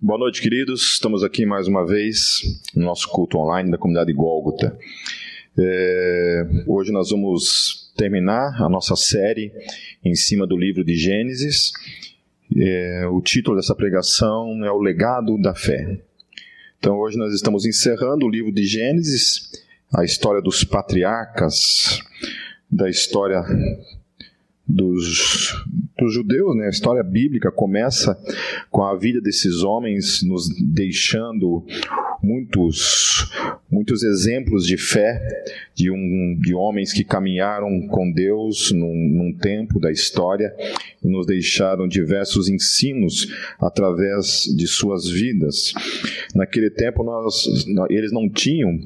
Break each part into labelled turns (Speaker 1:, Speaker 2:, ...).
Speaker 1: Boa noite, queridos. Estamos aqui mais uma vez no nosso culto online da comunidade Gólgota. É, hoje nós vamos terminar a nossa série em cima do livro de Gênesis. É, o título dessa pregação é O Legado da Fé. Então hoje nós estamos encerrando o livro de Gênesis, a história dos patriarcas, da história dos, dos judeus, né? A história bíblica começa com a vida desses homens nos deixando muitos muitos exemplos de fé de um de homens que caminharam com Deus num, num tempo da história e nos deixaram diversos ensinos através de suas vidas. Naquele tempo nós eles não tinham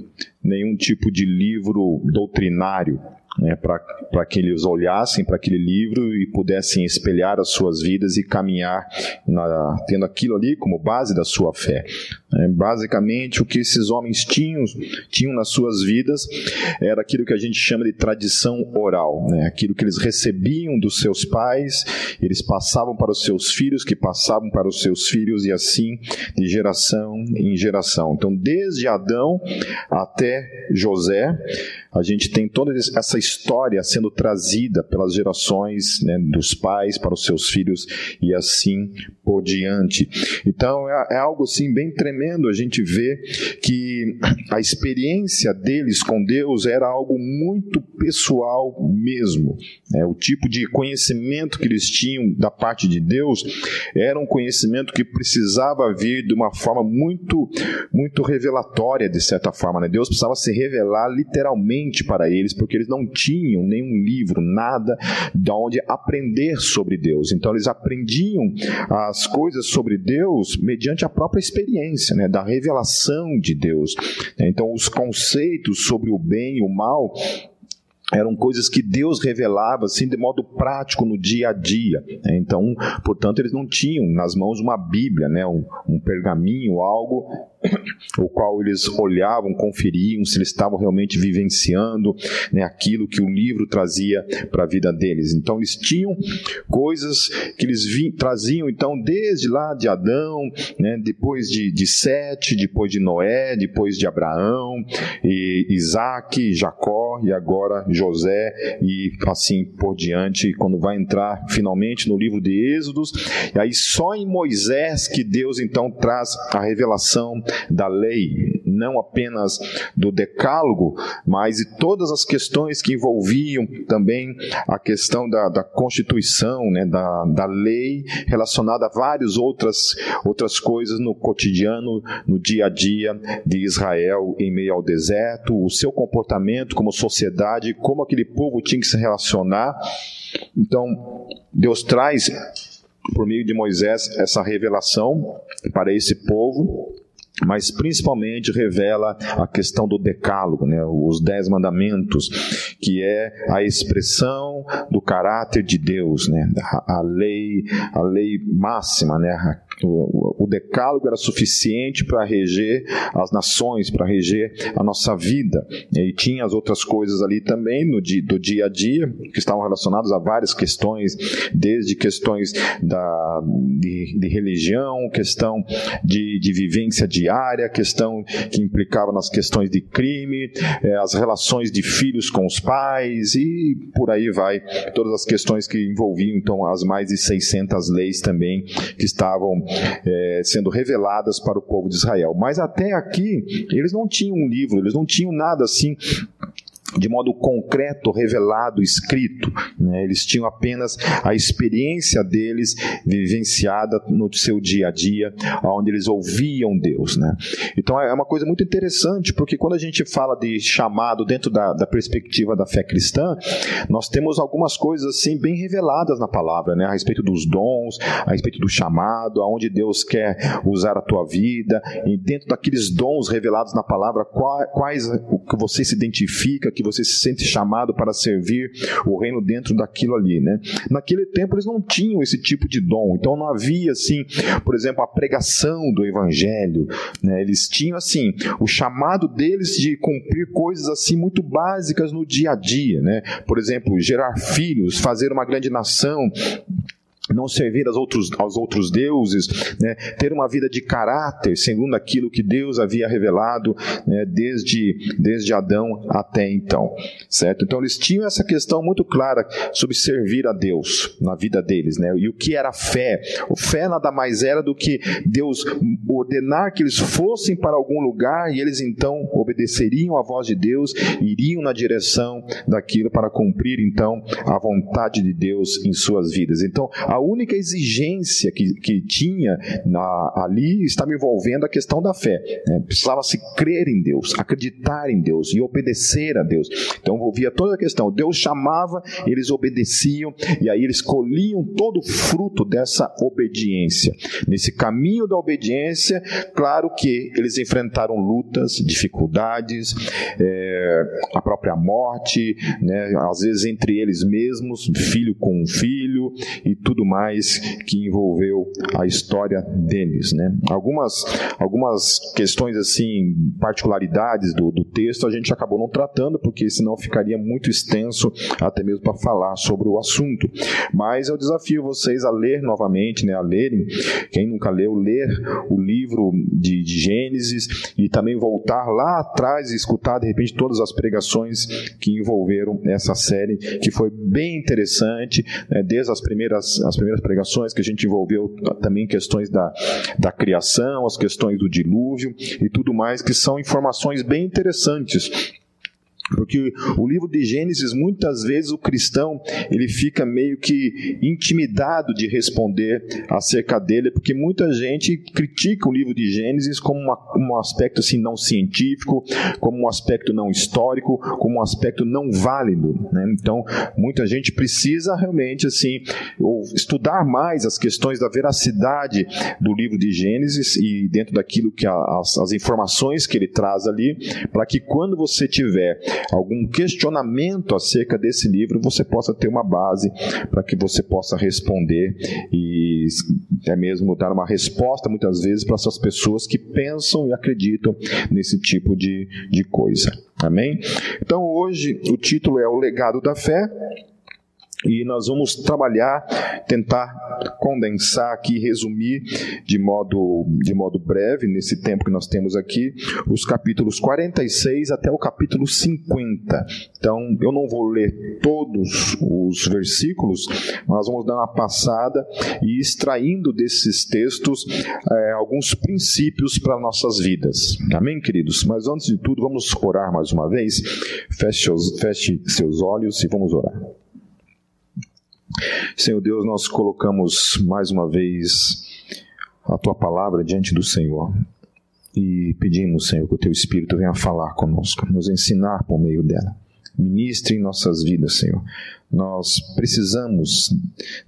Speaker 1: nenhum tipo de livro doutrinário né, para que eles olhassem para aquele livro e pudessem espelhar as suas vidas e caminhar na, tendo aquilo ali como base da sua fé. É, basicamente, o que esses homens tinham, tinham nas suas vidas era aquilo que a gente chama de tradição oral, né? aquilo que eles recebiam dos seus pais, eles passavam para os seus filhos, que passavam para os seus filhos, e assim de geração em geração. Então, desde Adão até José, a gente tem toda essa história sendo trazida pelas gerações né, dos pais para os seus filhos e assim por diante. Então, é, é algo assim bem tremendo tremendo a gente ver que a experiência deles com Deus era algo muito pessoal mesmo. É, o tipo de conhecimento que eles tinham da parte de Deus era um conhecimento que precisava vir de uma forma muito, muito revelatória, de certa forma. Né? Deus precisava se revelar literalmente para eles, porque eles não tinham nenhum livro, nada de onde aprender sobre Deus. Então eles aprendiam as coisas sobre Deus mediante a própria experiência né, da revelação de Deus. Então, os conceitos sobre o bem e o mal eram coisas que Deus revelava assim de modo prático no dia a dia. Então, portanto, eles não tinham nas mãos uma Bíblia, né, um, um pergaminho, algo o qual eles olhavam, conferiam se eles estavam realmente vivenciando né, aquilo que o livro trazia para a vida deles. Então eles tinham coisas que eles traziam então desde lá de Adão, né, depois de, de Sete, depois de Noé, depois de Abraão, e Isaac, Jacó e agora José e assim por diante. Quando vai entrar finalmente no livro de Êxodos, e aí só em Moisés que Deus então traz a revelação da lei, não apenas do decálogo, mas de todas as questões que envolviam também a questão da, da Constituição, né, da, da lei relacionada a várias outras, outras coisas no cotidiano, no dia a dia de Israel em meio ao deserto, o seu comportamento como sociedade, como aquele povo tinha que se relacionar. Então, Deus traz por meio de Moisés essa revelação para esse povo mas principalmente revela a questão do decálogo, né, os dez mandamentos, que é a expressão do caráter de Deus, né, a, a lei, a lei máxima, né, o, decálogo era suficiente para reger as nações, para reger a nossa vida, e tinha as outras coisas ali também no dia, do dia a dia que estavam relacionadas a várias questões, desde questões da, de, de religião, questão de, de vivência diária questão que implicava nas questões de crime, é, as relações de filhos com os pais e por aí vai, todas as questões que envolviam então as mais de 600 leis também que estavam é, sendo reveladas para o povo de Israel. Mas até aqui eles não tinham um livro, eles não tinham nada assim de modo concreto, revelado, escrito. Né? Eles tinham apenas a experiência deles vivenciada no seu dia a dia, onde eles ouviam Deus. Né? Então é uma coisa muito interessante, porque quando a gente fala de chamado dentro da, da perspectiva da fé cristã, nós temos algumas coisas assim bem reveladas na palavra, né? a respeito dos dons, a respeito do chamado, aonde Deus quer usar a tua vida, e dentro daqueles dons revelados na palavra, quais o que você se identifica, que que você se sente chamado para servir o reino dentro daquilo ali, né? Naquele tempo eles não tinham esse tipo de dom, então não havia assim, por exemplo, a pregação do evangelho, né? Eles tinham assim o chamado deles de cumprir coisas assim muito básicas no dia a dia, né? Por exemplo, gerar filhos, fazer uma grande nação, não servir aos outros, aos outros deuses, né? ter uma vida de caráter, segundo aquilo que Deus havia revelado né? desde, desde Adão até então, certo? Então eles tinham essa questão muito clara sobre servir a Deus na vida deles, né? E o que era fé? O fé nada mais era do que Deus ordenar que eles fossem para algum lugar e eles então obedeceriam à voz de Deus, iriam na direção daquilo para cumprir então a vontade de Deus em suas vidas. Então, a única exigência que, que tinha na, ali estava envolvendo a questão da fé. Né? Precisava se crer em Deus, acreditar em Deus e obedecer a Deus. Então envolvia toda a questão. Deus chamava, eles obedeciam e aí eles colhiam todo o fruto dessa obediência. Nesse caminho da obediência, claro que eles enfrentaram lutas, dificuldades, é, a própria morte, né? às vezes entre eles mesmos, filho com filho e tudo tudo mais que envolveu a história deles. Né? Algumas, algumas questões, assim, particularidades do, do texto, a gente acabou não tratando, porque senão ficaria muito extenso até mesmo para falar sobre o assunto. Mas eu desafio vocês a ler novamente, né, a lerem, quem nunca leu, ler o livro de, de Gênesis e também voltar lá atrás e escutar de repente todas as pregações que envolveram essa série, que foi bem interessante, né, desde as primeiras as primeiras pregações que a gente envolveu também questões da, da criação, as questões do dilúvio e tudo mais, que são informações bem interessantes porque o livro de Gênesis, muitas vezes o cristão, ele fica meio que intimidado de responder acerca dele, porque muita gente critica o livro de Gênesis como uma, um aspecto assim não científico, como um aspecto não histórico, como um aspecto não válido. Né? Então, muita gente precisa realmente assim estudar mais as questões da veracidade do livro de Gênesis e dentro daquilo que a, as, as informações que ele traz ali, para que quando você tiver algum questionamento acerca desse livro, você possa ter uma base para que você possa responder e é mesmo dar uma resposta muitas vezes para essas pessoas que pensam e acreditam nesse tipo de, de coisa. Amém? Então hoje o título é O Legado da Fé. E nós vamos trabalhar, tentar condensar aqui, resumir de modo, de modo breve, nesse tempo que nós temos aqui, os capítulos 46 até o capítulo 50. Então, eu não vou ler todos os versículos, mas nós vamos dar uma passada e extraindo desses textos é, alguns princípios para nossas vidas. Amém, queridos? Mas antes de tudo, vamos orar mais uma vez. Feche, feche seus olhos e vamos orar. Senhor Deus, nós colocamos mais uma vez a tua palavra diante do Senhor e pedimos, Senhor, que o teu Espírito venha falar conosco, nos ensinar por meio dela. Ministre em nossas vidas, Senhor. Nós precisamos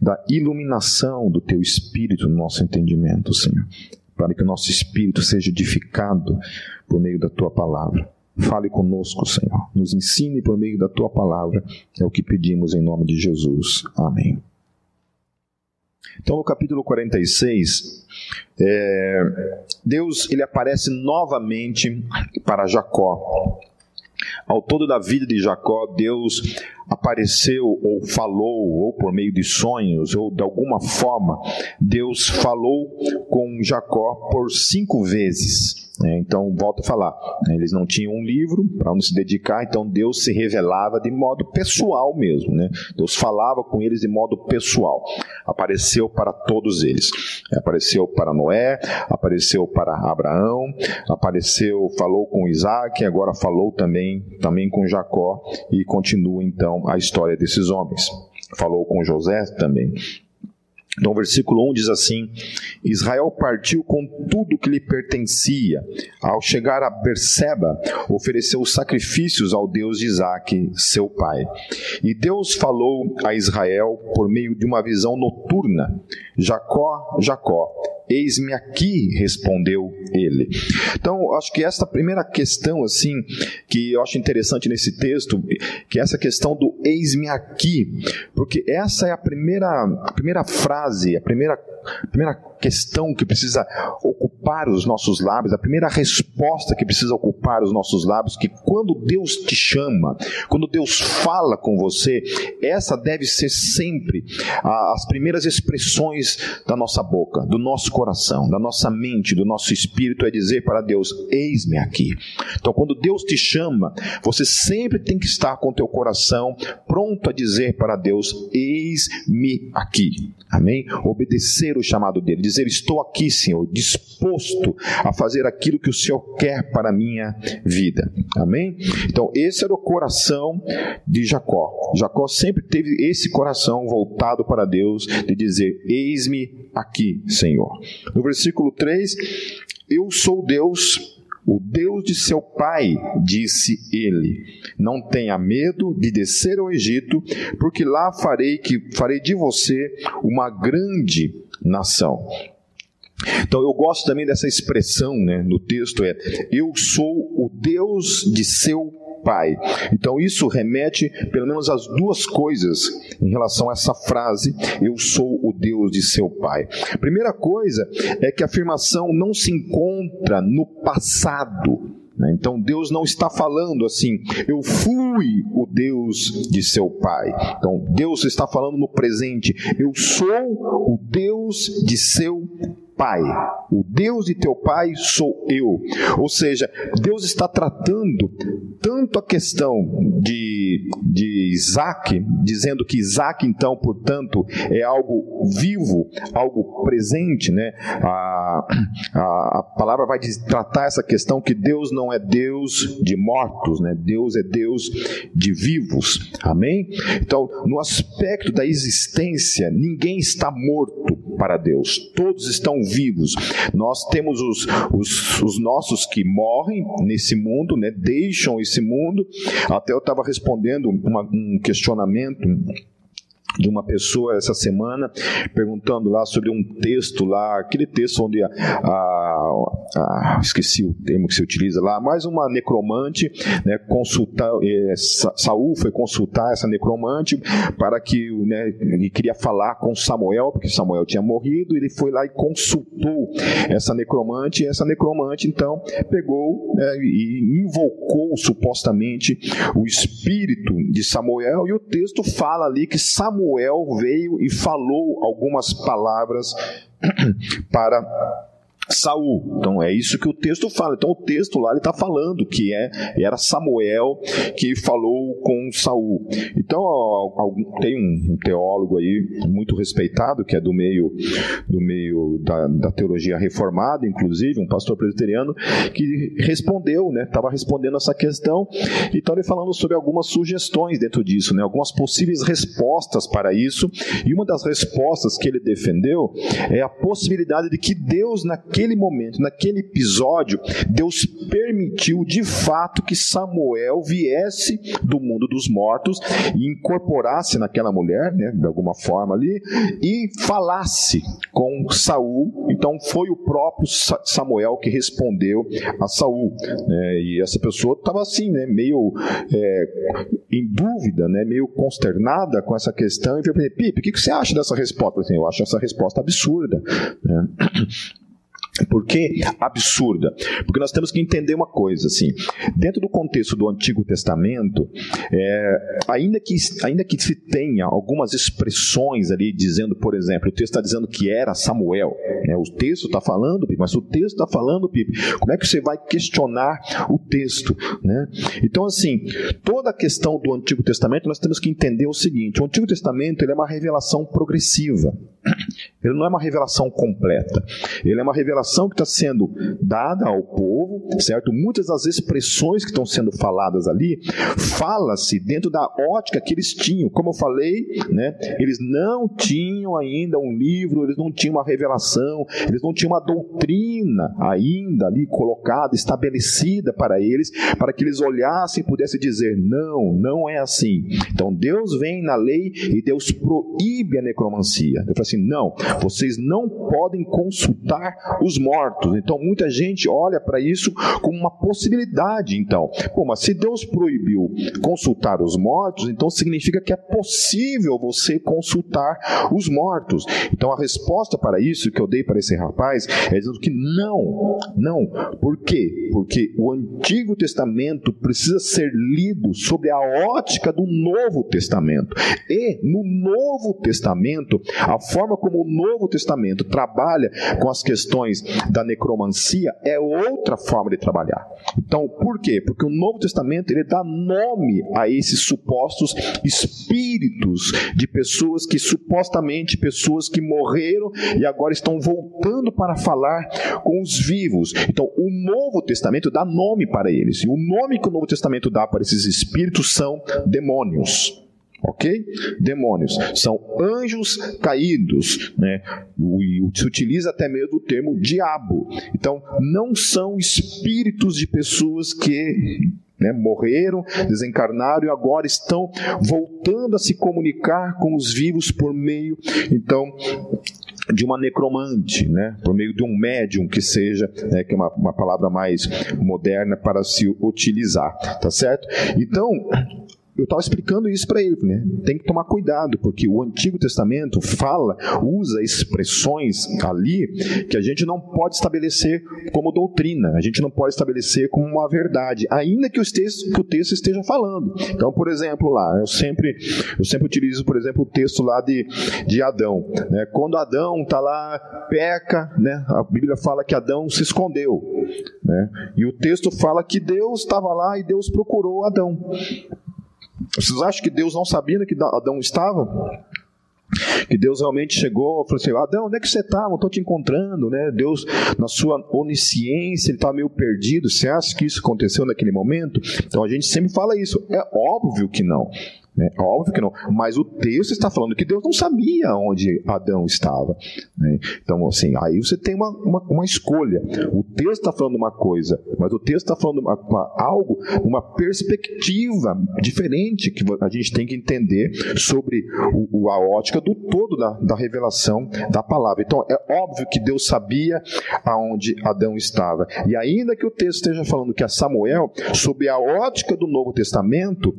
Speaker 1: da iluminação do teu Espírito no nosso entendimento, Senhor, para que o nosso espírito seja edificado por meio da tua palavra. Fale conosco, Senhor. Nos ensine por meio da tua palavra. É o que pedimos em nome de Jesus. Amém. Então, no capítulo 46, é, Deus ele aparece novamente para Jacó. Ao todo da vida de Jacó, Deus apareceu ou falou, ou por meio de sonhos, ou de alguma forma, Deus falou com Jacó por cinco vezes. É, então, volto a falar, né, eles não tinham um livro para onde se dedicar, então Deus se revelava de modo pessoal mesmo. Né? Deus falava com eles de modo pessoal. Apareceu para todos eles. Apareceu para Noé, apareceu para Abraão, apareceu, falou com Isaac, agora falou também, também com Jacó e continua então a história desses homens. Falou com José também. Então, o versículo 1 diz assim: Israel partiu com tudo que lhe pertencia. Ao chegar a Berseba, ofereceu sacrifícios ao Deus de Isaac, seu pai. E Deus falou a Israel por meio de uma visão noturna: Jacó, Jacó. Eis-me aqui, respondeu ele. Então, acho que esta primeira questão, assim, que eu acho interessante nesse texto, que é essa questão do eis-me aqui, porque essa é a primeira, a primeira frase, a primeira, a primeira questão que precisa ocupar os nossos lábios, a primeira resposta que precisa ocupar os nossos lábios, que quando Deus te chama, quando Deus fala com você, essa deve ser sempre as primeiras expressões da nossa boca, do nosso coração, da nossa mente, do nosso espírito, é dizer para Deus: Eis-me aqui. Então, quando Deus te chama, você sempre tem que estar com o teu coração pronto a dizer para Deus: Eis-me aqui. Amém? Obedecer o chamado dele, dizer: Estou aqui, Senhor, disposto a fazer aquilo que o Senhor quer para a minha vida. Amém? Então, esse era o coração de Jacó. Jacó sempre teve esse coração voltado para Deus, de dizer: Eis-me aqui, Senhor. No versículo 3, eu sou Deus o Deus de seu pai, disse ele: Não tenha medo de descer ao Egito, porque lá farei que farei de você uma grande nação. Então eu gosto também dessa expressão, né, no texto é: Eu sou o Deus de seu Pai. Então isso remete pelo menos às duas coisas em relação a essa frase: Eu sou o Deus de seu Pai. Primeira coisa é que a afirmação não se encontra no passado. Né? Então Deus não está falando assim, eu fui o Deus de seu pai. Então Deus está falando no presente, eu sou o Deus de seu pai. O Deus de teu pai sou eu. Ou seja, Deus está tratando tanto a questão de, de Isaac, dizendo que Isaac, então, portanto, é algo vivo, algo presente, né? A, a, a palavra vai tratar essa questão que Deus não é Deus de mortos, né? Deus é Deus de vivos. Amém? Então, no aspecto da existência, ninguém está morto para Deus. Todos estão vivos. Nós temos os, os, os nossos que morrem nesse mundo, né? deixam esse mundo. Até eu estava respondendo uma, um questionamento de uma pessoa essa semana perguntando lá sobre um texto lá, aquele texto onde a, a, a esqueci o termo que se utiliza lá, mais uma necromante, né, consultar, é, Saul foi consultar essa necromante para que, né, ele queria falar com Samuel, porque Samuel tinha morrido, ele foi lá e consultou essa necromante, e essa necromante então pegou né, e invocou supostamente o espírito de Samuel, e o texto fala ali que Samuel Samuel veio e falou algumas palavras para Saul. Então é isso que o texto fala. Então o texto lá ele está falando que é era Samuel que falou com Saul. Então tem um teólogo aí muito respeitado que é do meio do meio da, da teologia reformada, inclusive um pastor presbiteriano que respondeu, né? Estava respondendo essa questão. Então ele falando sobre algumas sugestões dentro disso, né? Algumas possíveis respostas para isso. E uma das respostas que ele defendeu é a possibilidade de que Deus na naquele momento, naquele episódio, Deus permitiu de fato que Samuel viesse do mundo dos mortos e incorporasse naquela mulher, né, de alguma forma ali, e falasse com Saul. Então foi o próprio Samuel que respondeu a Saul. Né, e essa pessoa estava assim, né, meio é, em dúvida, né, meio consternada com essa questão. E falei, Pipe, o que você acha dessa resposta? Eu, assim, eu acho essa resposta absurda. Né? Por que absurda? Porque nós temos que entender uma coisa, assim, dentro do contexto do Antigo Testamento, é, ainda, que, ainda que se tenha algumas expressões ali dizendo, por exemplo, o texto está dizendo que era Samuel, né, o texto está falando, mas o texto está falando, como é que você vai questionar o texto? Né? Então, assim, toda a questão do Antigo Testamento, nós temos que entender o seguinte, o Antigo Testamento ele é uma revelação progressiva, ele não é uma revelação completa, ele é uma revelação que está sendo dada ao povo, certo? Muitas das expressões que estão sendo faladas ali, fala-se dentro da ótica que eles tinham. Como eu falei, né? Eles não tinham ainda um livro, eles não tinham uma revelação, eles não tinham uma doutrina ainda ali colocada, estabelecida para eles, para que eles olhassem e pudessem dizer: não, não é assim. Então Deus vem na lei e Deus proíbe a necromancia. Eu falo assim: não, vocês não podem consultar os mortos mortos. Então, muita gente olha para isso como uma possibilidade. Então, Pô, mas se Deus proibiu consultar os mortos, então significa que é possível você consultar os mortos. Então, a resposta para isso que eu dei para esse rapaz é dizendo que não, não. Por quê? Porque o Antigo Testamento precisa ser lido sobre a ótica do Novo Testamento. E no Novo Testamento, a forma como o Novo Testamento trabalha com as questões da necromancia é outra forma de trabalhar. Então, por quê? Porque o Novo Testamento ele dá nome a esses supostos espíritos de pessoas que supostamente pessoas que morreram e agora estão voltando para falar com os vivos. Então, o Novo Testamento dá nome para eles. E o nome que o Novo Testamento dá para esses espíritos são demônios ok? Demônios são anjos caídos, né? Se utiliza até mesmo o termo diabo. Então, não são espíritos de pessoas que né, morreram, desencarnaram e agora estão voltando a se comunicar com os vivos por meio, então, de uma necromante, né, por meio de um médium que seja, né, que é uma, uma palavra mais moderna para se utilizar, tá certo? Então, eu estava explicando isso para ele, né? Tem que tomar cuidado, porque o Antigo Testamento fala, usa expressões ali que a gente não pode estabelecer como doutrina, a gente não pode estabelecer como uma verdade, ainda que o texto, que o texto esteja falando. Então, por exemplo, lá, eu sempre, eu sempre utilizo, por exemplo, o texto lá de, de Adão. Né? Quando Adão está lá, peca, né? a Bíblia fala que Adão se escondeu. Né? E o texto fala que Deus estava lá e Deus procurou Adão. Vocês acham que Deus não sabia que Adão estava? Que Deus realmente chegou e falou assim: Adão, onde é que você está? Não estou te encontrando. Né? Deus, na sua onisciência, ele está meio perdido. Você acha que isso aconteceu naquele momento? Então a gente sempre fala isso. É óbvio que não. Né? Óbvio que não, mas o texto está falando que Deus não sabia onde Adão estava. Né? Então, assim, aí você tem uma, uma, uma escolha. O texto está falando uma coisa, mas o texto está falando uma, uma, algo, uma perspectiva diferente que a gente tem que entender sobre o, a ótica do todo da, da revelação da palavra. Então, é óbvio que Deus sabia aonde Adão estava. E ainda que o texto esteja falando que é Samuel, sob a ótica do Novo Testamento,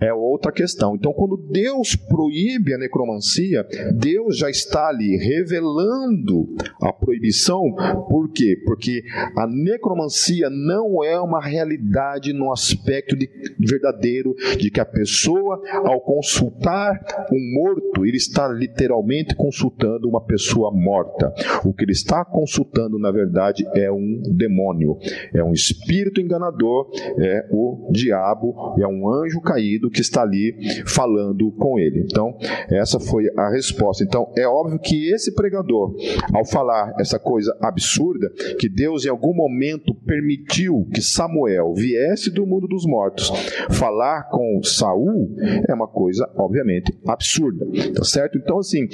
Speaker 1: é outra questão. Então, quando Deus proíbe a necromancia, Deus já está ali revelando a proibição. Por quê? Porque a necromancia não é uma realidade no aspecto de, verdadeiro de que a pessoa, ao consultar um morto, ele está literalmente consultando uma pessoa morta. O que ele está consultando, na verdade, é um demônio, é um espírito enganador, é o diabo, é um anjo caído que está ali falando com ele. Então, essa foi a resposta. Então, é óbvio que esse pregador, ao falar essa coisa absurda, que Deus em algum momento permitiu que Samuel viesse do mundo dos mortos falar com Saul, é uma coisa, obviamente, absurda. Tá certo? Então, assim,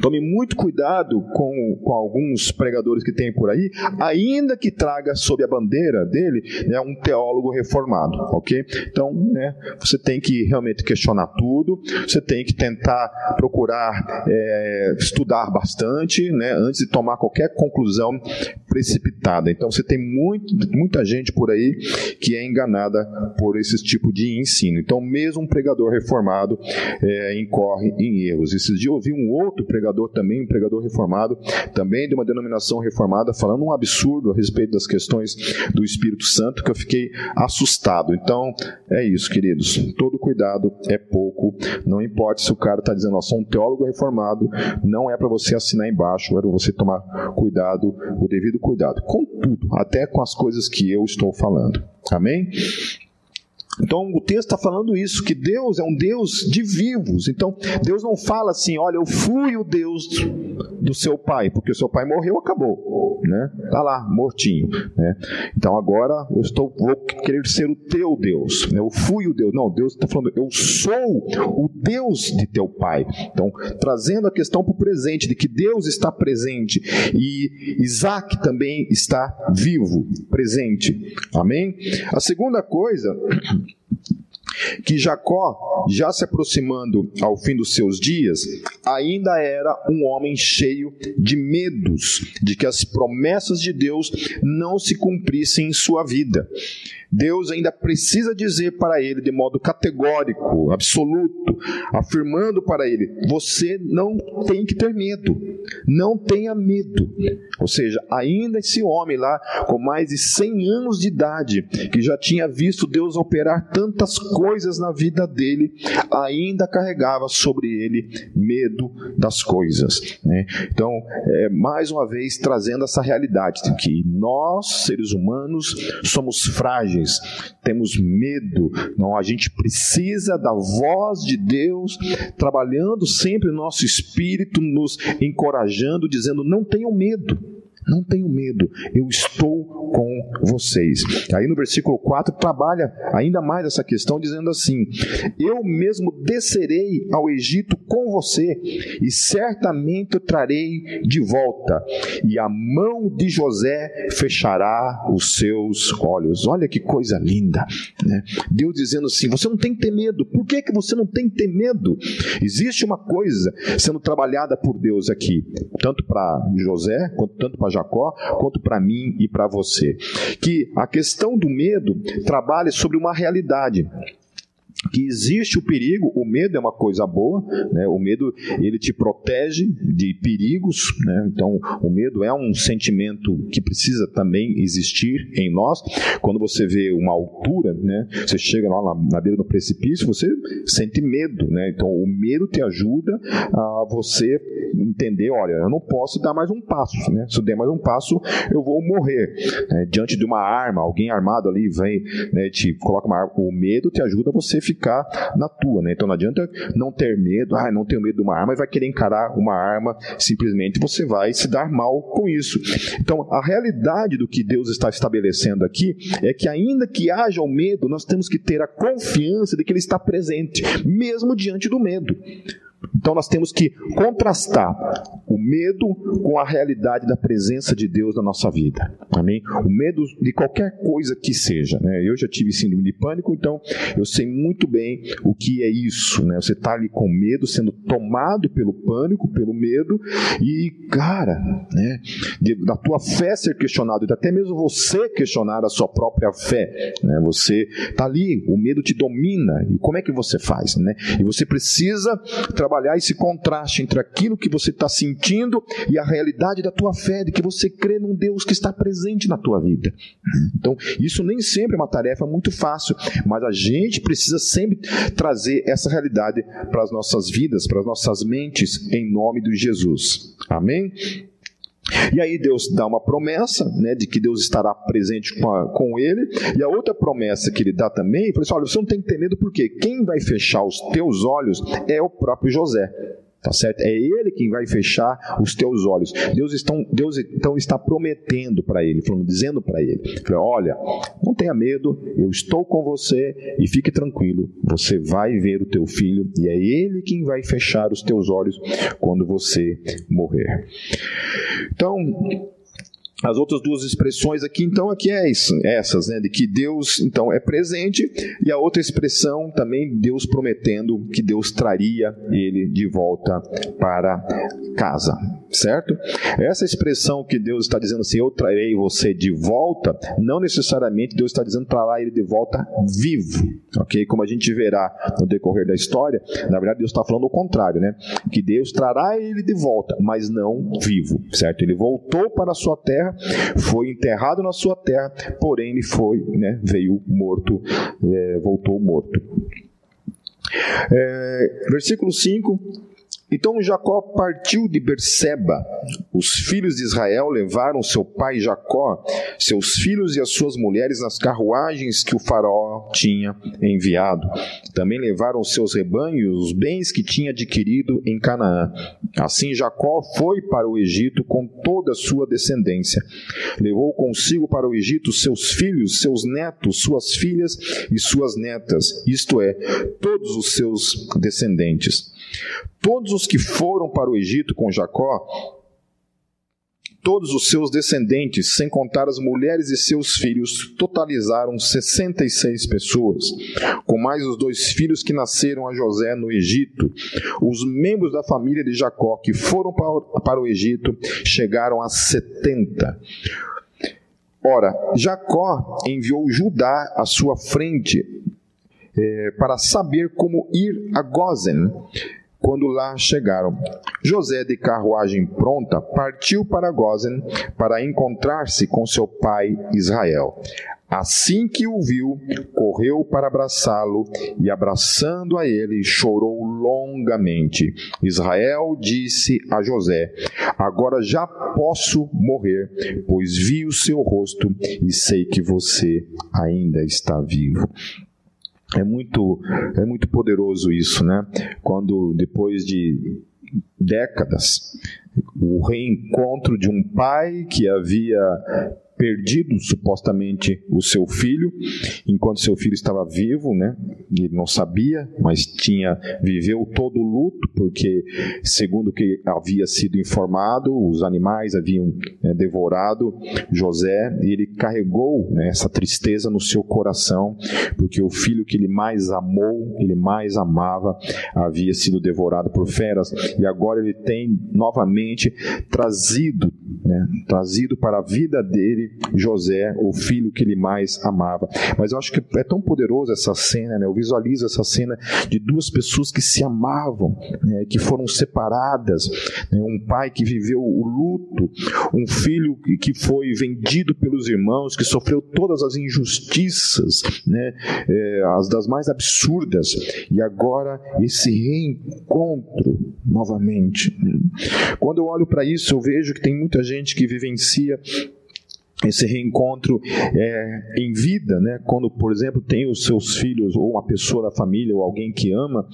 Speaker 1: Tome muito cuidado com, com alguns pregadores que tem por aí, ainda que traga sob a bandeira dele né, um teólogo reformado, ok? Então, né, você tem que realmente questionar tudo, você tem que tentar procurar é, estudar bastante, né, antes de tomar qualquer conclusão precipitada. Então, você tem muito, muita gente por aí que é enganada por esse tipo de ensino. Então, mesmo um pregador reformado é, incorre em erros. Esses dias eu ouvi um outro pregador pregador também, um pregador reformado, também de uma denominação reformada, falando um absurdo a respeito das questões do Espírito Santo, que eu fiquei assustado. Então, é isso, queridos. Todo cuidado é pouco. Não importa se o cara está dizendo, ó, sou um teólogo reformado, não é para você assinar embaixo, é para você tomar cuidado, o devido cuidado. Com tudo, até com as coisas que eu estou falando. Amém? Então o texto está falando isso, que Deus é um Deus de vivos. Então Deus não fala assim, olha, eu fui o Deus do seu pai, porque o seu pai morreu, acabou, né? Tá lá, mortinho, né? Então agora eu estou vou querer ser o teu Deus. Né? Eu fui o Deus. Não, Deus está falando, eu sou o Deus de teu pai. Então trazendo a questão para o presente de que Deus está presente e Isaac também está vivo, presente. Amém? A segunda coisa que Jacó, já se aproximando ao fim dos seus dias, ainda era um homem cheio de medos de que as promessas de Deus não se cumprissem em sua vida. Deus ainda precisa dizer para ele de modo categórico, absoluto, afirmando para ele: você não tem que ter medo, não tenha medo. Ou seja, ainda esse homem lá, com mais de 100 anos de idade, que já tinha visto Deus operar tantas coisas na vida dele, ainda carregava sobre ele medo das coisas. Né? Então, é, mais uma vez, trazendo essa realidade de que nós, seres humanos, somos frágeis temos medo. Não, a gente precisa da voz de Deus trabalhando sempre no nosso espírito, nos encorajando, dizendo: não tenham medo. Não tenham medo, eu estou com vocês. Aí no versículo 4 trabalha ainda mais essa questão, dizendo assim: Eu mesmo descerei ao Egito com você, e certamente o trarei de volta, e a mão de José fechará os seus olhos. Olha que coisa linda, né? Deus dizendo assim: Você não tem que ter medo, por que, que você não tem que ter medo? Existe uma coisa sendo trabalhada por Deus aqui, tanto para José, quanto tanto para Jacó, quanto para mim e para você. Que a questão do medo trabalha sobre uma realidade que existe o perigo, o medo é uma coisa boa, né? o medo ele te protege de perigos, né? então o medo é um sentimento que precisa também existir em nós. Quando você vê uma altura, né? você chega lá na, na beira do precipício, você sente medo, né? então o medo te ajuda a você entender, olha, eu não posso dar mais um passo, né? se eu der mais um passo eu vou morrer. Né? Diante de uma arma, alguém armado ali vem, né, te coloca uma arma, o medo te ajuda a você ficar na tua, né? Então não adianta não ter medo, ah, não tenho medo de uma arma e vai querer encarar uma arma, simplesmente você vai se dar mal com isso. Então a realidade do que Deus está estabelecendo aqui é que ainda que haja o medo, nós temos que ter a confiança de que ele está presente, mesmo diante do medo. Então nós temos que contrastar o medo com a realidade da presença de Deus na nossa vida. Amém? O medo de qualquer coisa que seja. Né? Eu já tive síndrome de pânico, então eu sei muito bem o que é isso. Né? Você está ali com medo, sendo tomado pelo pânico, pelo medo, e, cara, né? da tua fé ser questionado, e até mesmo você questionar a sua própria fé. Né? Você está ali, o medo te domina, e como é que você faz? Né? E você precisa trabalhar esse contraste entre aquilo que você está sentindo e a realidade da tua fé, de que você crê num Deus que está presente na tua vida. Então, isso nem sempre é uma tarefa muito fácil, mas a gente precisa sempre trazer essa realidade para as nossas vidas, para as nossas mentes, em nome de Jesus. Amém? E aí Deus dá uma promessa, né, de que Deus estará presente com, a, com ele, e a outra promessa que ele dá também, ele fala assim, olha, você não tem que ter medo porque quem vai fechar os teus olhos é o próprio José. Tá certo? É ele quem vai fechar os teus olhos. Deus, estão, Deus então está prometendo para ele, dizendo para ele: Olha, não tenha medo, eu estou com você e fique tranquilo. Você vai ver o teu filho e é ele quem vai fechar os teus olhos quando você morrer. Então, as outras duas expressões aqui, então, aqui é isso, essas, né, de que Deus, então, é presente, e a outra expressão também, Deus prometendo que Deus traria ele de volta para casa, certo? Essa expressão que Deus está dizendo assim, eu trarei você de volta, não necessariamente Deus está dizendo trará ele de volta vivo, ok? Como a gente verá no decorrer da história, na verdade Deus está falando o contrário, né? Que Deus trará ele de volta, mas não vivo, certo? Ele voltou para a sua terra, foi enterrado na sua terra, porém ele foi, né, veio morto, é, voltou morto. É, versículo 5 então Jacó partiu de Berseba. Os filhos de Israel levaram seu pai Jacó, seus filhos e as suas mulheres nas carruagens que o faraó tinha enviado. Também levaram seus rebanhos, os bens que tinha adquirido em Canaã. Assim Jacó foi para o Egito com toda a sua descendência. Levou consigo para o Egito seus filhos, seus netos, suas filhas e suas netas, isto é, todos os seus descendentes. Todos os que foram para o Egito com Jacó Todos os seus descendentes, sem contar as mulheres e seus filhos, totalizaram 66 pessoas, com mais os dois filhos que nasceram a José no Egito. Os membros da família de Jacó que foram para o Egito chegaram a 70. Ora, Jacó enviou Judá à sua frente é, para saber como ir a Gozen quando lá chegaram. José, de carruagem pronta, partiu para Gozen para encontrar-se com seu pai Israel. Assim que o viu, correu para abraçá-lo e, abraçando a ele, chorou longamente. Israel disse a José: Agora já posso morrer, pois vi o seu rosto e sei que você ainda está vivo. É muito, é muito poderoso isso, né? Quando depois de décadas, o reencontro de um pai que havia perdido supostamente o seu filho, enquanto seu filho estava vivo, né? Ele não sabia, mas tinha viveu todo o luto porque, segundo o que havia sido informado, os animais haviam né, devorado José e ele carregou né, essa tristeza no seu coração porque o filho que ele mais amou, ele mais amava, havia sido devorado por feras e agora ele tem novamente trazido, né, trazido para a vida dele José, o filho que ele mais amava. Mas eu acho que é tão poderoso essa cena, né? Eu visualizo essa cena de duas pessoas que se amavam, né? que foram separadas, né? um pai que viveu o luto, um filho que foi vendido pelos irmãos, que sofreu todas as injustiças, né? É, as das mais absurdas, e agora esse reencontro novamente. Quando eu olho para isso, eu vejo que tem muita gente que vivencia esse reencontro é, em vida, né? quando, por exemplo, tem os seus filhos ou uma pessoa da família ou alguém que ama,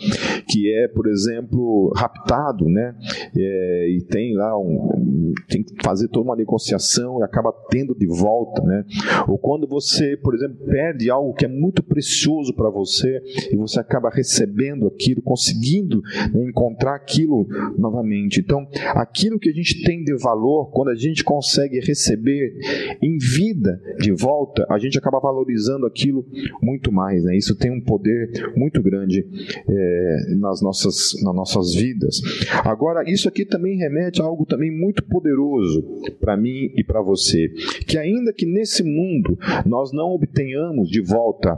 Speaker 1: que é, por exemplo, raptado, né? É, e tem lá um, tem que fazer toda uma negociação e acaba tendo de volta, né? Ou quando você, por exemplo, perde algo que é muito precioso para você e você acaba recebendo aquilo, conseguindo né, encontrar aquilo novamente. Então, aquilo que a gente tem de valor, quando a gente consegue receber em vida de volta, a gente acaba valorizando aquilo muito mais. Né? Isso tem um poder muito grande é, nas, nossas, nas nossas vidas. Agora, isso aqui também remete a algo também muito poderoso para mim e para você, que ainda que nesse mundo nós não obtenhamos de volta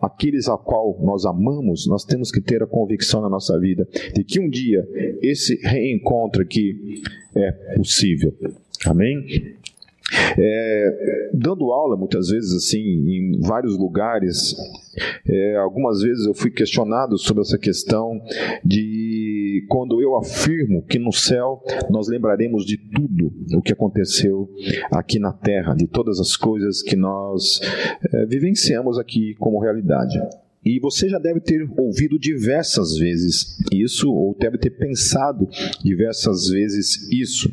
Speaker 1: aqueles a qual nós amamos, nós temos que ter a convicção na nossa vida de que um dia esse reencontro aqui é possível. Amém? É, dando aula muitas vezes assim em vários lugares, é, algumas vezes eu fui questionado sobre essa questão de quando eu afirmo que no céu nós lembraremos de tudo o que aconteceu aqui na Terra, de todas as coisas que nós é, vivenciamos aqui como realidade. E você já deve ter ouvido diversas vezes isso, ou deve ter pensado diversas vezes isso.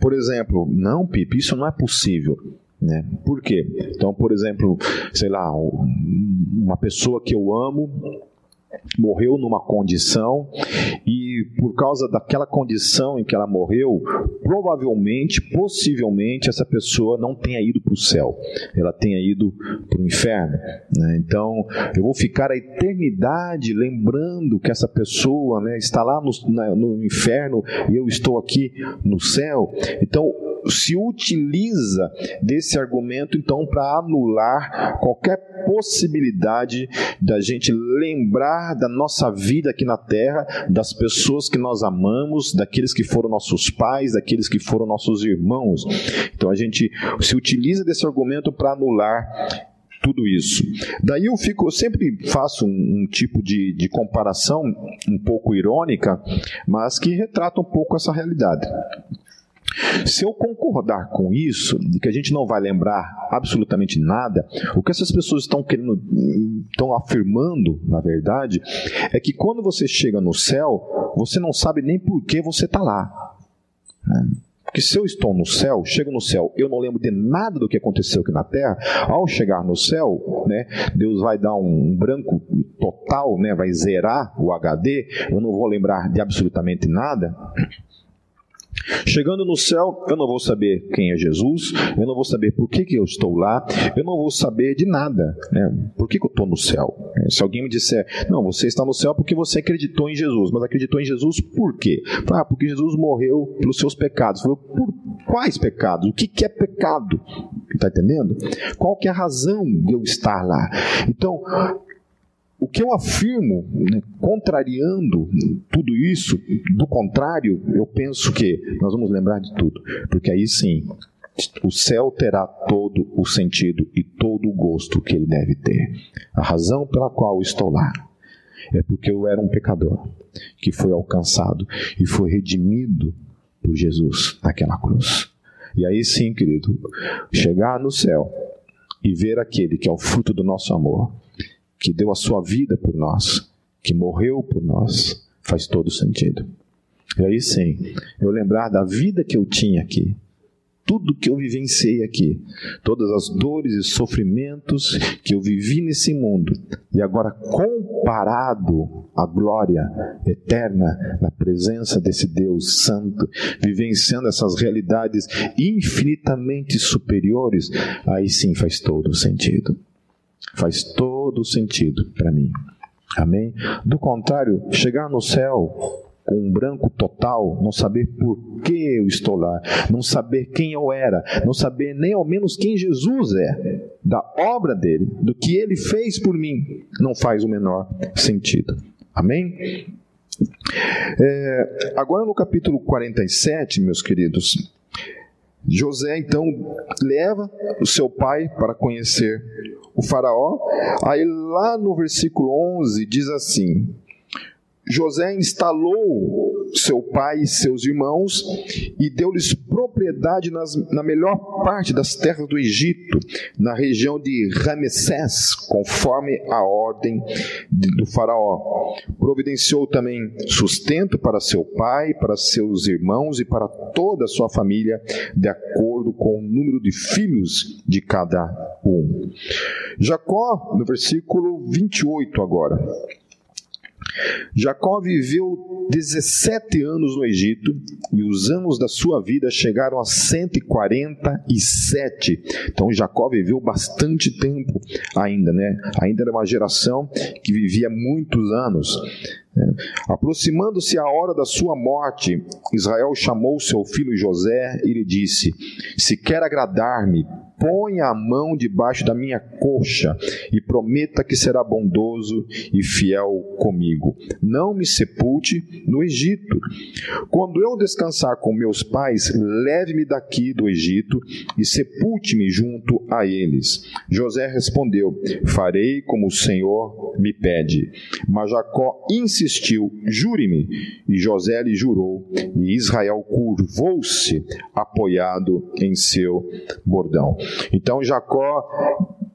Speaker 1: Por exemplo, não, Pipe, isso não é possível. Né? Por quê? Então, por exemplo, sei lá, uma pessoa que eu amo morreu numa condição e por causa daquela condição em que ela morreu, provavelmente, possivelmente, essa pessoa não tenha ido para o céu, ela tenha ido para o inferno. Né? Então, eu vou ficar a eternidade lembrando que essa pessoa né, está lá no, na, no inferno e eu estou aqui no céu. Então, se utiliza desse argumento então para anular qualquer possibilidade da gente lembrar da nossa vida aqui na terra, das pessoas que nós amamos, daqueles que foram nossos pais, daqueles que foram nossos irmãos. Então a gente se utiliza desse argumento para anular tudo isso. Daí eu fico, eu sempre faço um, um tipo de, de comparação um pouco irônica, mas que retrata um pouco essa realidade. Se eu concordar com isso, de que a gente não vai lembrar absolutamente nada, o que essas pessoas estão querendo, estão afirmando, na verdade, é que quando você chega no céu, você não sabe nem por que você está lá. Né? Porque se eu estou no céu, chego no céu, eu não lembro de nada do que aconteceu aqui na terra, ao chegar no céu, né, Deus vai dar um branco total, né, vai zerar o HD, eu não vou lembrar de absolutamente nada. Chegando no céu, eu não vou saber quem é Jesus, eu não vou saber por que, que eu estou lá, eu não vou saber de nada. Né? Por que, que eu estou no céu? Se alguém me disser, não, você está no céu porque você acreditou em Jesus, mas acreditou em Jesus por quê? Ah, porque Jesus morreu pelos seus pecados. Por quais pecados? O que, que é pecado? Está entendendo? Qual que é a razão de eu estar lá? Então, o que eu afirmo, né, contrariando tudo isso, do contrário, eu penso que nós vamos lembrar de tudo, porque aí sim o céu terá todo o sentido e todo o gosto que ele deve ter. A razão pela qual estou lá é porque eu era um pecador que foi alcançado e foi redimido por Jesus naquela cruz. E aí sim, querido, chegar no céu e ver aquele que é o fruto do nosso amor que deu a sua vida por nós, que morreu por nós, faz todo sentido. E aí sim, eu lembrar da vida que eu tinha aqui, tudo que eu vivenciei aqui, todas as dores e sofrimentos que eu vivi nesse mundo, e agora comparado à glória eterna na presença desse Deus Santo, vivenciando essas realidades infinitamente superiores, aí sim faz todo sentido. Faz todo sentido para mim. Amém? Do contrário, chegar no céu com um branco total, não saber por que eu estou lá, não saber quem eu era, não saber nem ao menos quem Jesus é, da obra dele, do que ele fez por mim, não faz o menor sentido. Amém? É, agora no capítulo 47, meus queridos, José então leva o seu pai para conhecer o Faraó. Aí lá no versículo 11 diz assim: José instalou seu pai e seus irmãos e deu-lhes propriedade nas, na melhor parte das terras do Egito, na região de Ramessés, conforme a ordem de, do faraó. Providenciou também sustento para seu pai, para seus irmãos e para toda a sua família, de acordo com o número de filhos de cada um. Jacó, no versículo 28 agora. Jacó viveu 17 anos no Egito e os anos da sua vida chegaram a 147. Então Jacó viveu bastante tempo ainda, né? Ainda era uma geração que vivia muitos anos. Né? Aproximando-se a hora da sua morte, Israel chamou seu filho José e lhe disse: Se quer agradar-me, ponha a mão debaixo da minha coxa e prometa que será bondoso e fiel comigo. Não me sepulte no Egito. Quando eu descansar com meus pais, leve-me daqui do Egito e sepulte-me junto a eles. José respondeu: Farei como o Senhor me pede. Mas Jacó insistiu: Jure-me. E José lhe jurou, e Israel curvou-se, apoiado em seu bordão. Então Jacó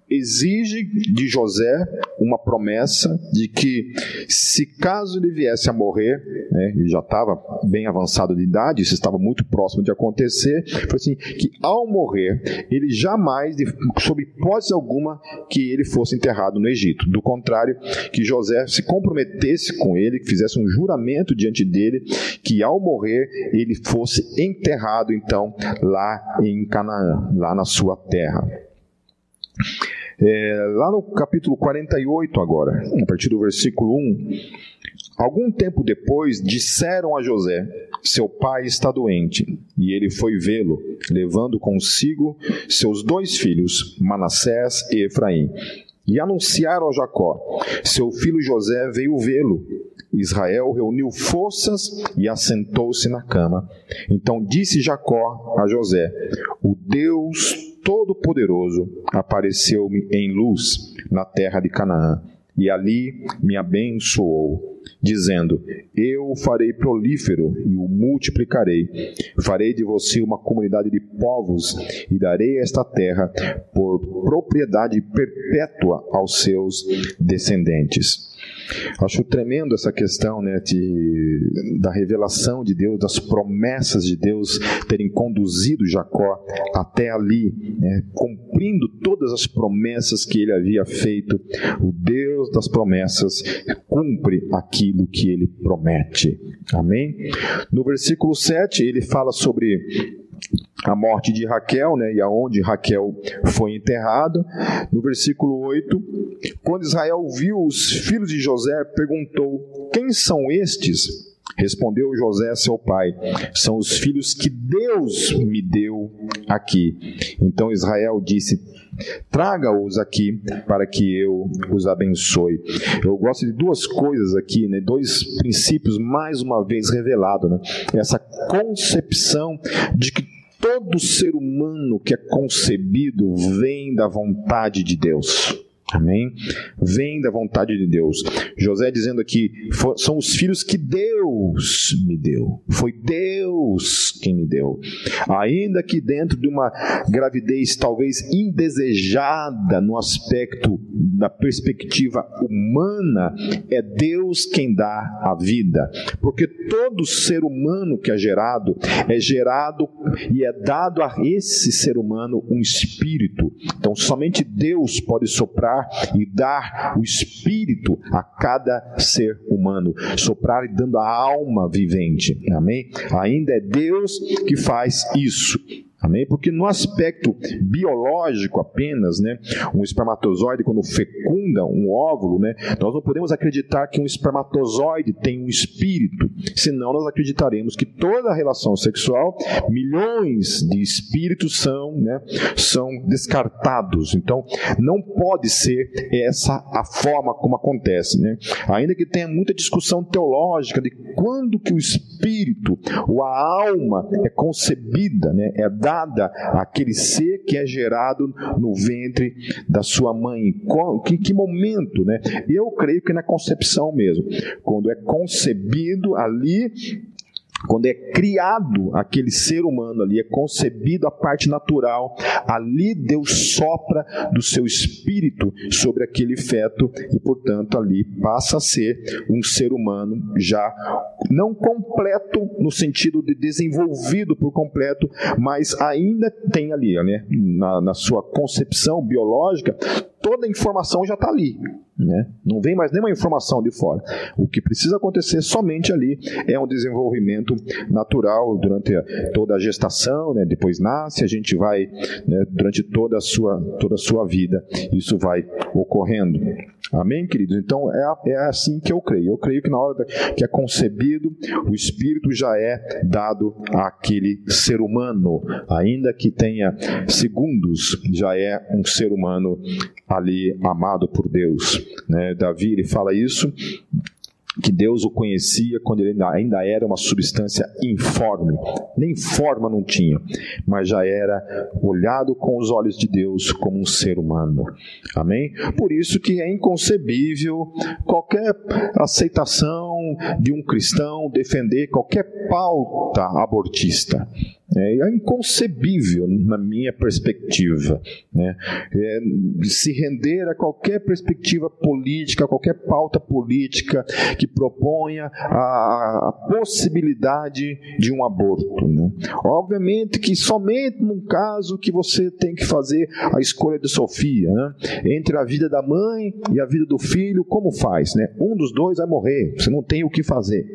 Speaker 1: exige de José uma promessa de que, se caso ele viesse a morrer, né, ele já estava bem avançado de idade, isso estava muito próximo de acontecer, foi assim, que ao morrer, ele jamais, sob hipótese alguma, que ele fosse enterrado no Egito. Do contrário, que José se comprometesse com ele, que fizesse um juramento diante dele, que ao morrer, ele fosse enterrado, então, lá em Canaã, lá na sua terra. É, lá no capítulo 48, agora, a partir do versículo 1, algum tempo depois disseram a José: Seu pai está doente, e ele foi vê-lo, levando consigo seus dois filhos, Manassés e Efraim. E anunciaram a Jacó: Seu filho José veio vê-lo. Israel reuniu forças e assentou-se na cama. Então disse Jacó a José: O Deus Todo-Poderoso apareceu-me em luz na terra de Canaã e ali me abençoou, dizendo: Eu o farei prolífero e o multiplicarei. Farei de você uma comunidade de povos e darei esta terra por propriedade perpétua aos seus descendentes. Acho tremendo essa questão né, de, da revelação de Deus, das promessas de Deus terem conduzido Jacó até ali, né, cumprindo todas as promessas que ele havia feito. O Deus das promessas cumpre aquilo que ele promete. Amém? No versículo 7, ele fala sobre a morte de Raquel, né, e aonde Raquel foi enterrada. No versículo 8, quando Israel viu os filhos de José, perguntou: Quem são estes? Respondeu José seu pai: São os filhos que Deus me deu aqui. Então Israel disse: Traga-os aqui para que eu os abençoe. Eu gosto de duas coisas aqui, né? dois princípios mais uma vez revelados. Né? Essa concepção de que todo ser humano que é concebido vem da vontade de Deus. Amém? Vem da vontade de Deus. José dizendo aqui: são os filhos que Deus me deu. Foi Deus quem me deu. Ainda que dentro de uma gravidez talvez indesejada no aspecto da perspectiva humana, é Deus quem dá a vida. Porque todo ser humano que é gerado, é gerado e é dado a esse ser humano um espírito. Então, somente Deus pode soprar soprar e dar o espírito a cada ser humano, soprar e dando a alma vivente. Amém? Ainda é Deus que faz isso. Amém? Porque no aspecto biológico apenas, né, um espermatozoide quando fecunda um óvulo, né, nós não podemos acreditar que um espermatozoide tem um espírito, senão nós acreditaremos que toda relação sexual, milhões de espíritos são, né, são descartados. Então, não pode ser essa a forma como acontece, né? Ainda que tenha muita discussão teológica de quando que o espírito ou a alma é concebida, né, é dada àquele ser que é gerado no ventre da sua mãe. Que, que momento, né? Eu creio que na concepção mesmo, quando é concebido ali quando é criado aquele ser humano ali, é concebido a parte natural, ali Deus sopra do seu espírito sobre aquele feto e, portanto, ali passa a ser um ser humano já não completo no sentido de desenvolvido por completo, mas ainda tem ali, né, na, na sua concepção biológica, toda a informação já está ali. Né? Não vem mais nenhuma informação de fora. O que precisa acontecer somente ali é um desenvolvimento natural durante toda a gestação, né? depois nasce, a gente vai, né, durante toda a, sua, toda a sua vida, isso vai ocorrendo. Amém, queridos? Então é, é assim que eu creio. Eu creio que na hora que é concebido, o Espírito já é dado àquele ser humano, ainda que tenha segundos, já é um ser humano ali amado por Deus. Né? Davi ele fala isso que Deus o conhecia quando ele ainda era uma substância informe, nem forma não tinha, mas já era olhado com os olhos de Deus como um ser humano. Amém? Por isso que é inconcebível qualquer aceitação de um cristão defender qualquer pauta abortista. É, é inconcebível na minha perspectiva. Né? É, se render a qualquer perspectiva política, a qualquer pauta política que proponha a, a possibilidade de um aborto. Né? Obviamente que somente num caso que você tem que fazer a escolha de Sofia, né? entre a vida da mãe e a vida do filho, como faz? Né? Um dos dois vai morrer, você não tem o que fazer.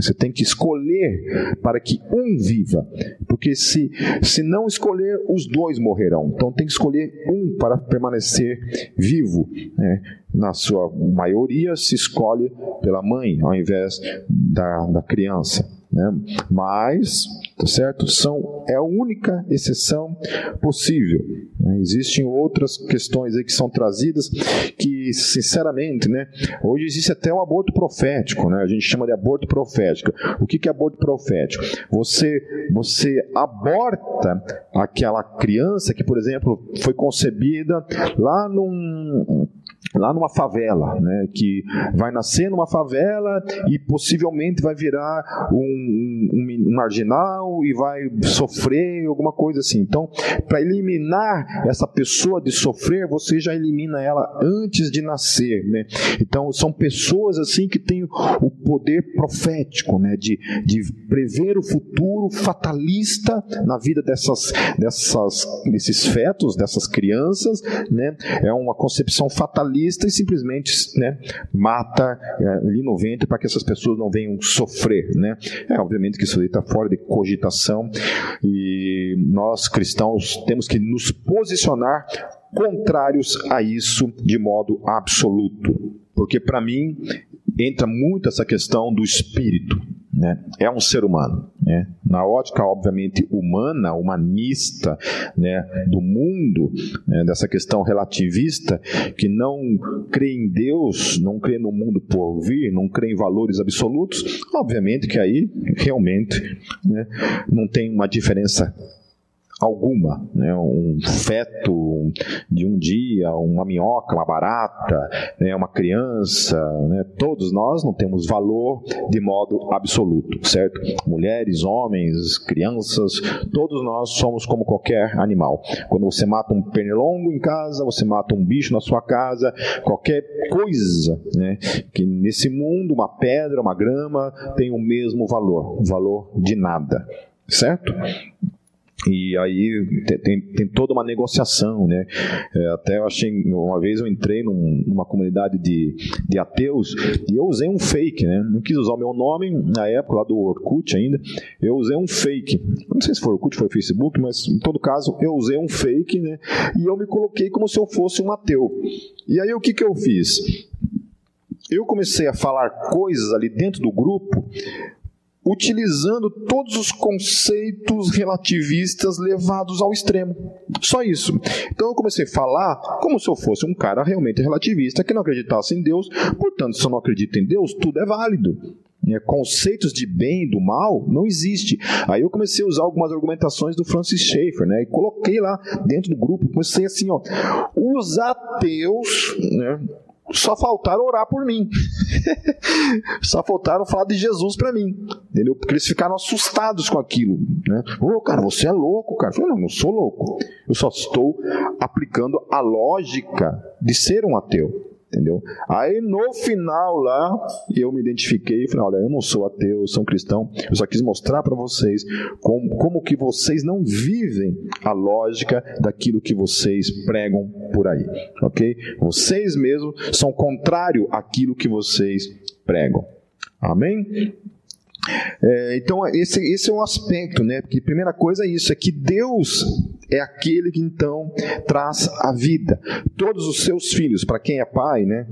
Speaker 1: Você tem que escolher para que um viva, porque se, se não escolher, os dois morrerão. Então tem que escolher um para permanecer vivo. Né? Na sua maioria, se escolhe pela mãe ao invés da, da criança. Né? Mas, tá certo? São, é a única exceção possível. Né? Existem outras questões aí que são trazidas que, sinceramente, né? hoje existe até um aborto profético, né? a gente chama de aborto profético. O que é aborto profético? Você, você aborta aquela criança que, por exemplo, foi concebida lá num lá numa favela, né, que vai nascer numa favela e possivelmente vai virar um, um, um marginal e vai sofrer alguma coisa assim. Então, para eliminar essa pessoa de sofrer, você já elimina ela antes de nascer, né? Então, são pessoas assim que têm o poder profético, né, de, de prever o futuro fatalista na vida dessas, dessas, desses fetos, dessas crianças, né? É uma concepção fatalista e simplesmente né, mata é, ali no ventre para que essas pessoas não venham sofrer. Né? É, obviamente que isso está fora de cogitação e nós cristãos temos que nos posicionar contrários a isso de modo absoluto. Porque para mim entra muito essa questão do espírito né, é um ser humano. Né? Na ótica, obviamente, humana, humanista, né, do mundo, né, dessa questão relativista, que não crê em Deus, não crê no mundo por vir, não crê em valores absolutos, obviamente que aí realmente né, não tem uma diferença alguma, né? um feto de um dia, uma minhoca, uma barata, né? uma criança, né? todos nós não temos valor de modo absoluto, certo? Mulheres, homens, crianças, todos nós somos como qualquer animal. Quando você mata um pernilongo em casa, você mata um bicho na sua casa, qualquer coisa né? que nesse mundo, uma pedra, uma grama, tem o mesmo valor, valor de nada, certo? E aí tem, tem, toda uma negociação, né? É, até eu achei, uma vez eu entrei num, numa comunidade de, de ateus e eu usei um fake, né? Não quis usar o meu nome na época, lá do Orkut ainda, eu usei um fake. Não sei se foi Orkut, foi Facebook, mas em todo caso eu usei um fake, né? E eu me coloquei como se eu fosse um ateu. E aí o que, que eu fiz? Eu comecei a falar coisas ali dentro do grupo utilizando todos os conceitos relativistas levados ao extremo. Só isso. Então eu comecei a falar como se eu fosse um cara realmente relativista que não acreditasse em Deus, portanto, se eu não acredito em Deus, tudo é válido. É, conceitos de bem e do mal não existe. Aí eu comecei a usar algumas argumentações do Francis Schaeffer, né? E coloquei lá dentro do grupo, comecei assim, ó, os ateus, né? Só faltaram orar por mim. só faltaram falar de Jesus para mim. Entendeu? Porque eles ficaram assustados com aquilo. Né? Ô, cara, você é louco, cara. Eu falei, não, não sou louco. Eu só estou aplicando a lógica de ser um ateu entendeu? Aí no final lá, eu me identifiquei e falei, olha, eu não sou ateu, eu sou um cristão, eu só quis mostrar para vocês como, como que vocês não vivem a lógica daquilo que vocês pregam por aí, ok? Vocês mesmos são contrário àquilo que vocês pregam. Amém? É, então, esse, esse é um aspecto, né? Porque a primeira coisa é isso, é que Deus é aquele que então traz a vida. Todos os seus filhos, para quem é pai, né?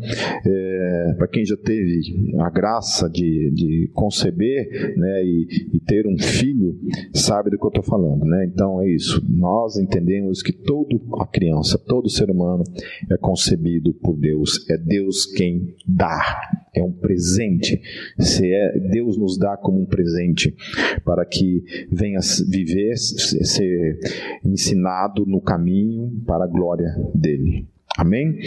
Speaker 1: É, para quem já teve a graça de, de conceber né? E, e, ter um filho, sabe do que eu estou falando, né? Então é isso. Nós entendemos que toda a criança, todo ser humano é concebido por Deus. É Deus quem dá é um presente. Se é, Deus nos dá como um presente para que venha viver, ser ensinado no caminho para a glória dele. Amém?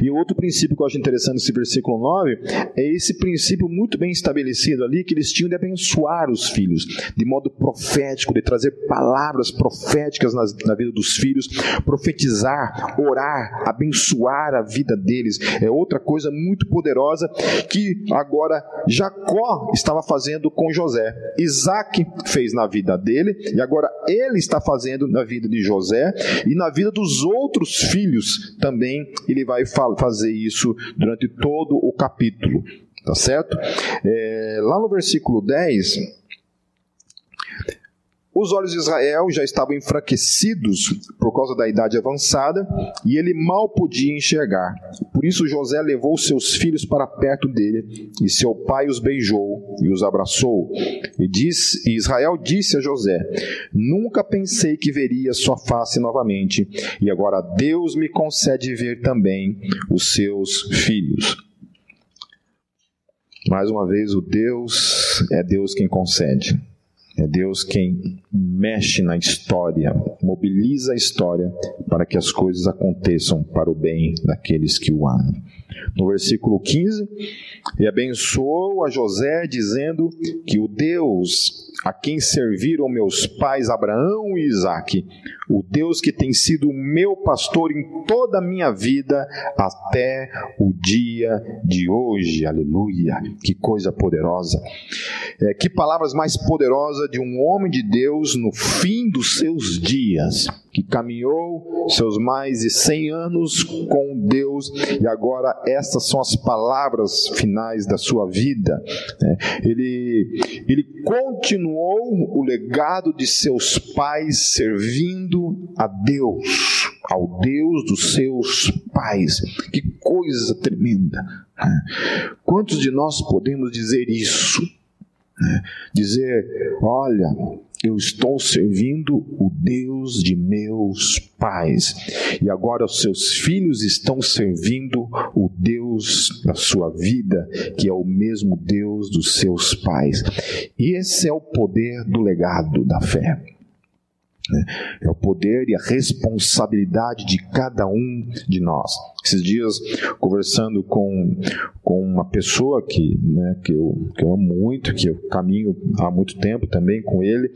Speaker 1: E outro princípio que eu acho interessante nesse versículo 9 é esse princípio muito bem estabelecido ali que eles tinham de abençoar os filhos, de modo profético, de trazer palavras proféticas na, na vida dos filhos, profetizar, orar, abençoar a vida deles. É outra coisa muito poderosa que agora Jacó estava fazendo com José. Isaac fez na vida dele e agora ele está fazendo na vida de José e na vida dos outros filhos também ele vai fazer isso durante todo o capítulo, tá certo? É, lá no versículo 10, os olhos de Israel já estavam enfraquecidos por causa da idade avançada e ele mal podia enxergar. Por isso José levou seus filhos para perto dele e seu pai os beijou e os abraçou. E, disse, e Israel disse a José: Nunca pensei que veria sua face novamente e agora Deus me concede ver também os seus filhos. Mais uma vez, o Deus é Deus quem concede. É Deus quem mexe na história, mobiliza a história para que as coisas aconteçam para o bem daqueles que o amam. No versículo 15, e abençoou a José, dizendo que o Deus a quem serviram meus pais Abraão e Isaque, o Deus que tem sido meu pastor em toda a minha vida até o dia de hoje. Aleluia! Que coisa poderosa. É, que palavras mais poderosas de um homem de Deus no fim dos seus dias, que caminhou seus mais de 100 anos com Deus e agora essas são as palavras finais da sua vida. Né? Ele, ele continuou o legado de seus pais servindo a Deus, ao Deus dos seus pais. Que coisa tremenda! Né? Quantos de nós podemos dizer isso? Né? Dizer, olha, eu estou servindo o Deus de meus pais, e agora os seus filhos estão servindo o Deus da sua vida, que é o mesmo Deus dos seus pais. E esse é o poder do legado da fé. Né? É o poder e a responsabilidade de cada um de nós. Esses dias, conversando com, com uma pessoa que, né, que, eu, que eu amo muito, que eu caminho há muito tempo também com ele,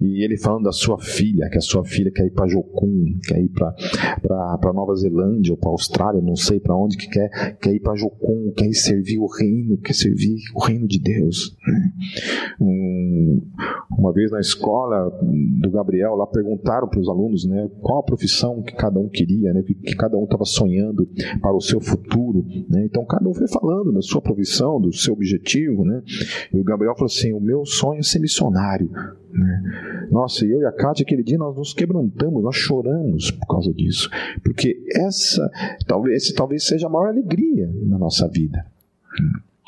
Speaker 1: e ele falando da sua filha, que a sua filha quer ir para Jocum, quer ir para Nova Zelândia ou para Austrália, não sei para onde que quer, quer ir para Jocum, quer ir servir o reino, quer servir o reino de Deus. Né? Um, uma vez na escola do Gabriel, lá perguntaram para os alunos né, qual a profissão que cada um queria, né, que, que cada um estava sonhando para o seu futuro. Né? Então cada um foi falando da sua profissão, do seu objetivo. Né? E o Gabriel falou assim: o meu sonho é ser missionário. Né? Nossa, eu e a Kátia, aquele dia nós nos quebrantamos, nós choramos por causa disso. Porque essa talvez, esse talvez seja a maior alegria na nossa vida.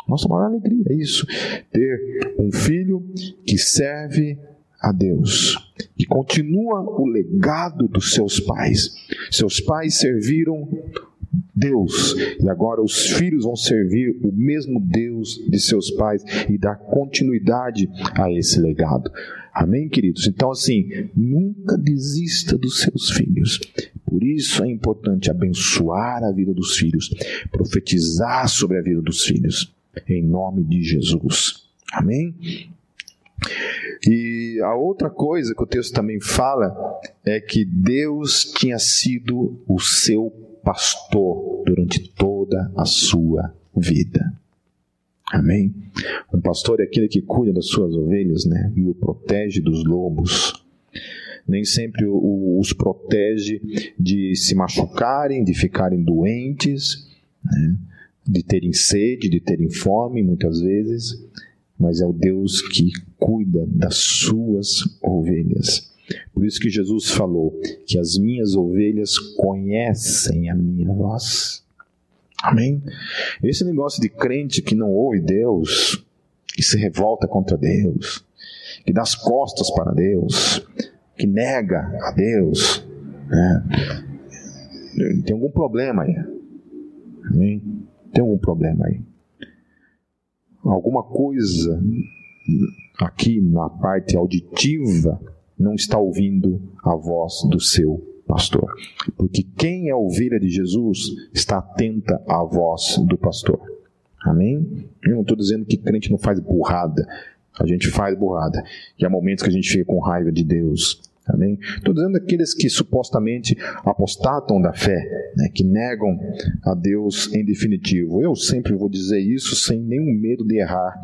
Speaker 1: Nossa maior alegria é isso: ter um filho que serve a Deus, que continua o legado dos seus pais. Seus pais serviram Deus, e agora os filhos vão servir o mesmo Deus de seus pais e dar continuidade a esse legado. Amém, queridos? Então, assim, nunca desista dos seus filhos. Por isso é importante abençoar a vida dos filhos, profetizar sobre a vida dos filhos, em nome de Jesus. Amém? E a outra coisa que o texto também fala é que Deus tinha sido o seu pastor durante toda a sua vida. Amém? Um pastor é aquele que cuida das suas ovelhas, né? E o protege dos lobos. Nem sempre os protege de se machucarem, de ficarem doentes, né? de terem sede, de terem fome, muitas vezes mas é o Deus que cuida das suas ovelhas. Por isso que Jesus falou que as minhas ovelhas conhecem a minha voz. Amém? Esse negócio de crente que não ouve Deus, que se revolta contra Deus, que dá as costas para Deus, que nega a Deus, né? tem algum problema aí. Amém? Tem algum problema aí alguma coisa aqui na parte auditiva não está ouvindo a voz do seu pastor. Porque quem é ovelha de Jesus está atenta à voz do pastor. Amém? Eu não estou dizendo que crente não faz burrada. A gente faz burrada. E há momentos que a gente fica com raiva de Deus. Amém? Estou dizendo aqueles que supostamente apostatam da fé, né, que negam a Deus em definitivo. Eu sempre vou dizer isso sem nenhum medo de errar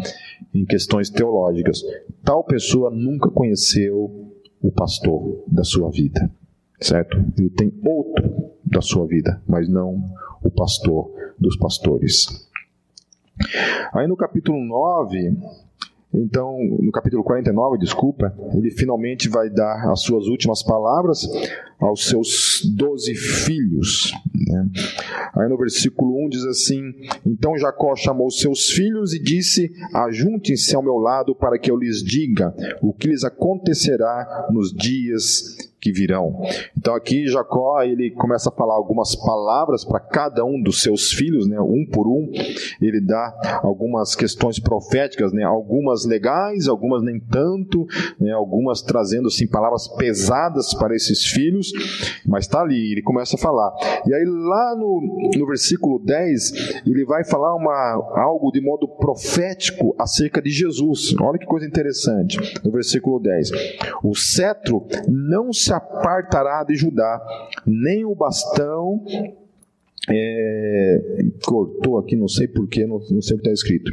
Speaker 1: em questões teológicas. Tal pessoa nunca conheceu o pastor da sua vida, certo? Ele tem outro da sua vida, mas não o pastor dos pastores. Aí no capítulo 9, então, no capítulo 49, desculpa, ele finalmente vai dar as suas últimas palavras aos seus doze filhos. Né? Aí no versículo 1 diz assim: Então Jacó chamou seus filhos e disse: Ajuntem-se ao meu lado para que eu lhes diga o que lhes acontecerá nos dias que virão. Então aqui Jacó ele começa a falar algumas palavras para cada um dos seus filhos, né, um por um. Ele dá algumas questões proféticas, né, algumas legais, algumas nem tanto, né, algumas trazendo assim palavras pesadas para esses filhos, mas está ali, ele começa a falar. E aí lá no, no versículo 10, ele vai falar uma, algo de modo profético acerca de Jesus. Olha que coisa interessante. No versículo 10. O cetro não se apartará de Judá, nem o bastão é, cortou aqui, não sei porquê, não, não sei o que está escrito.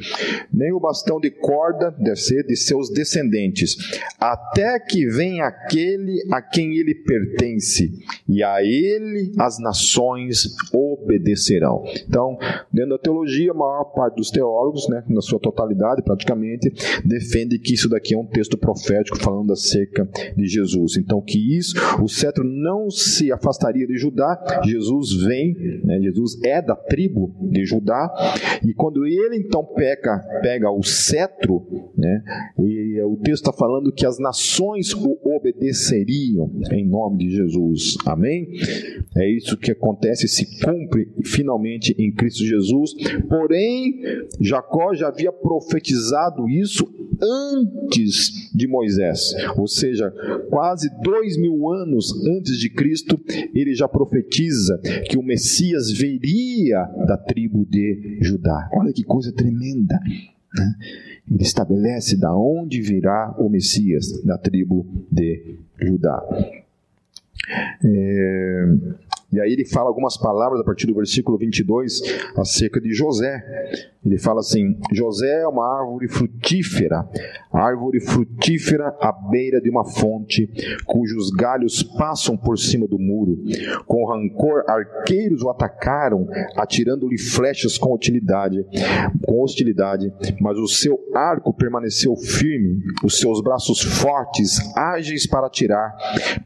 Speaker 1: Nem o bastão de corda deve ser de seus descendentes, até que venha aquele a quem ele pertence, e a ele as nações obedecerão. Então, dentro da teologia, a maior parte dos teólogos, né, na sua totalidade praticamente, defende que isso daqui é um texto profético falando acerca de Jesus. Então, que isso, o cetro não se afastaria de Judá, Jesus vem, né, né? Jesus é da tribo de Judá, e quando ele então pega, pega o cetro, né? e o texto está falando que as nações o obedeceriam em nome de Jesus, amém? É isso que acontece, se cumpre finalmente em Cristo Jesus, porém, Jacó já havia profetizado isso antes de Moisés, ou seja, quase dois mil anos antes de Cristo, ele já profetiza que o Messias viria da tribo de Judá. Olha que coisa tremenda. Né? Ele estabelece da onde virá o Messias, da tribo de Judá. É, e aí ele fala algumas palavras a partir do versículo 22 acerca de José. Ele fala assim: José é uma árvore frutífera, árvore frutífera à beira de uma fonte, cujos galhos passam por cima do muro. Com rancor, arqueiros o atacaram, atirando-lhe flechas com utilidade, com hostilidade, mas o seu arco permaneceu firme, os seus braços fortes, ágeis para atirar,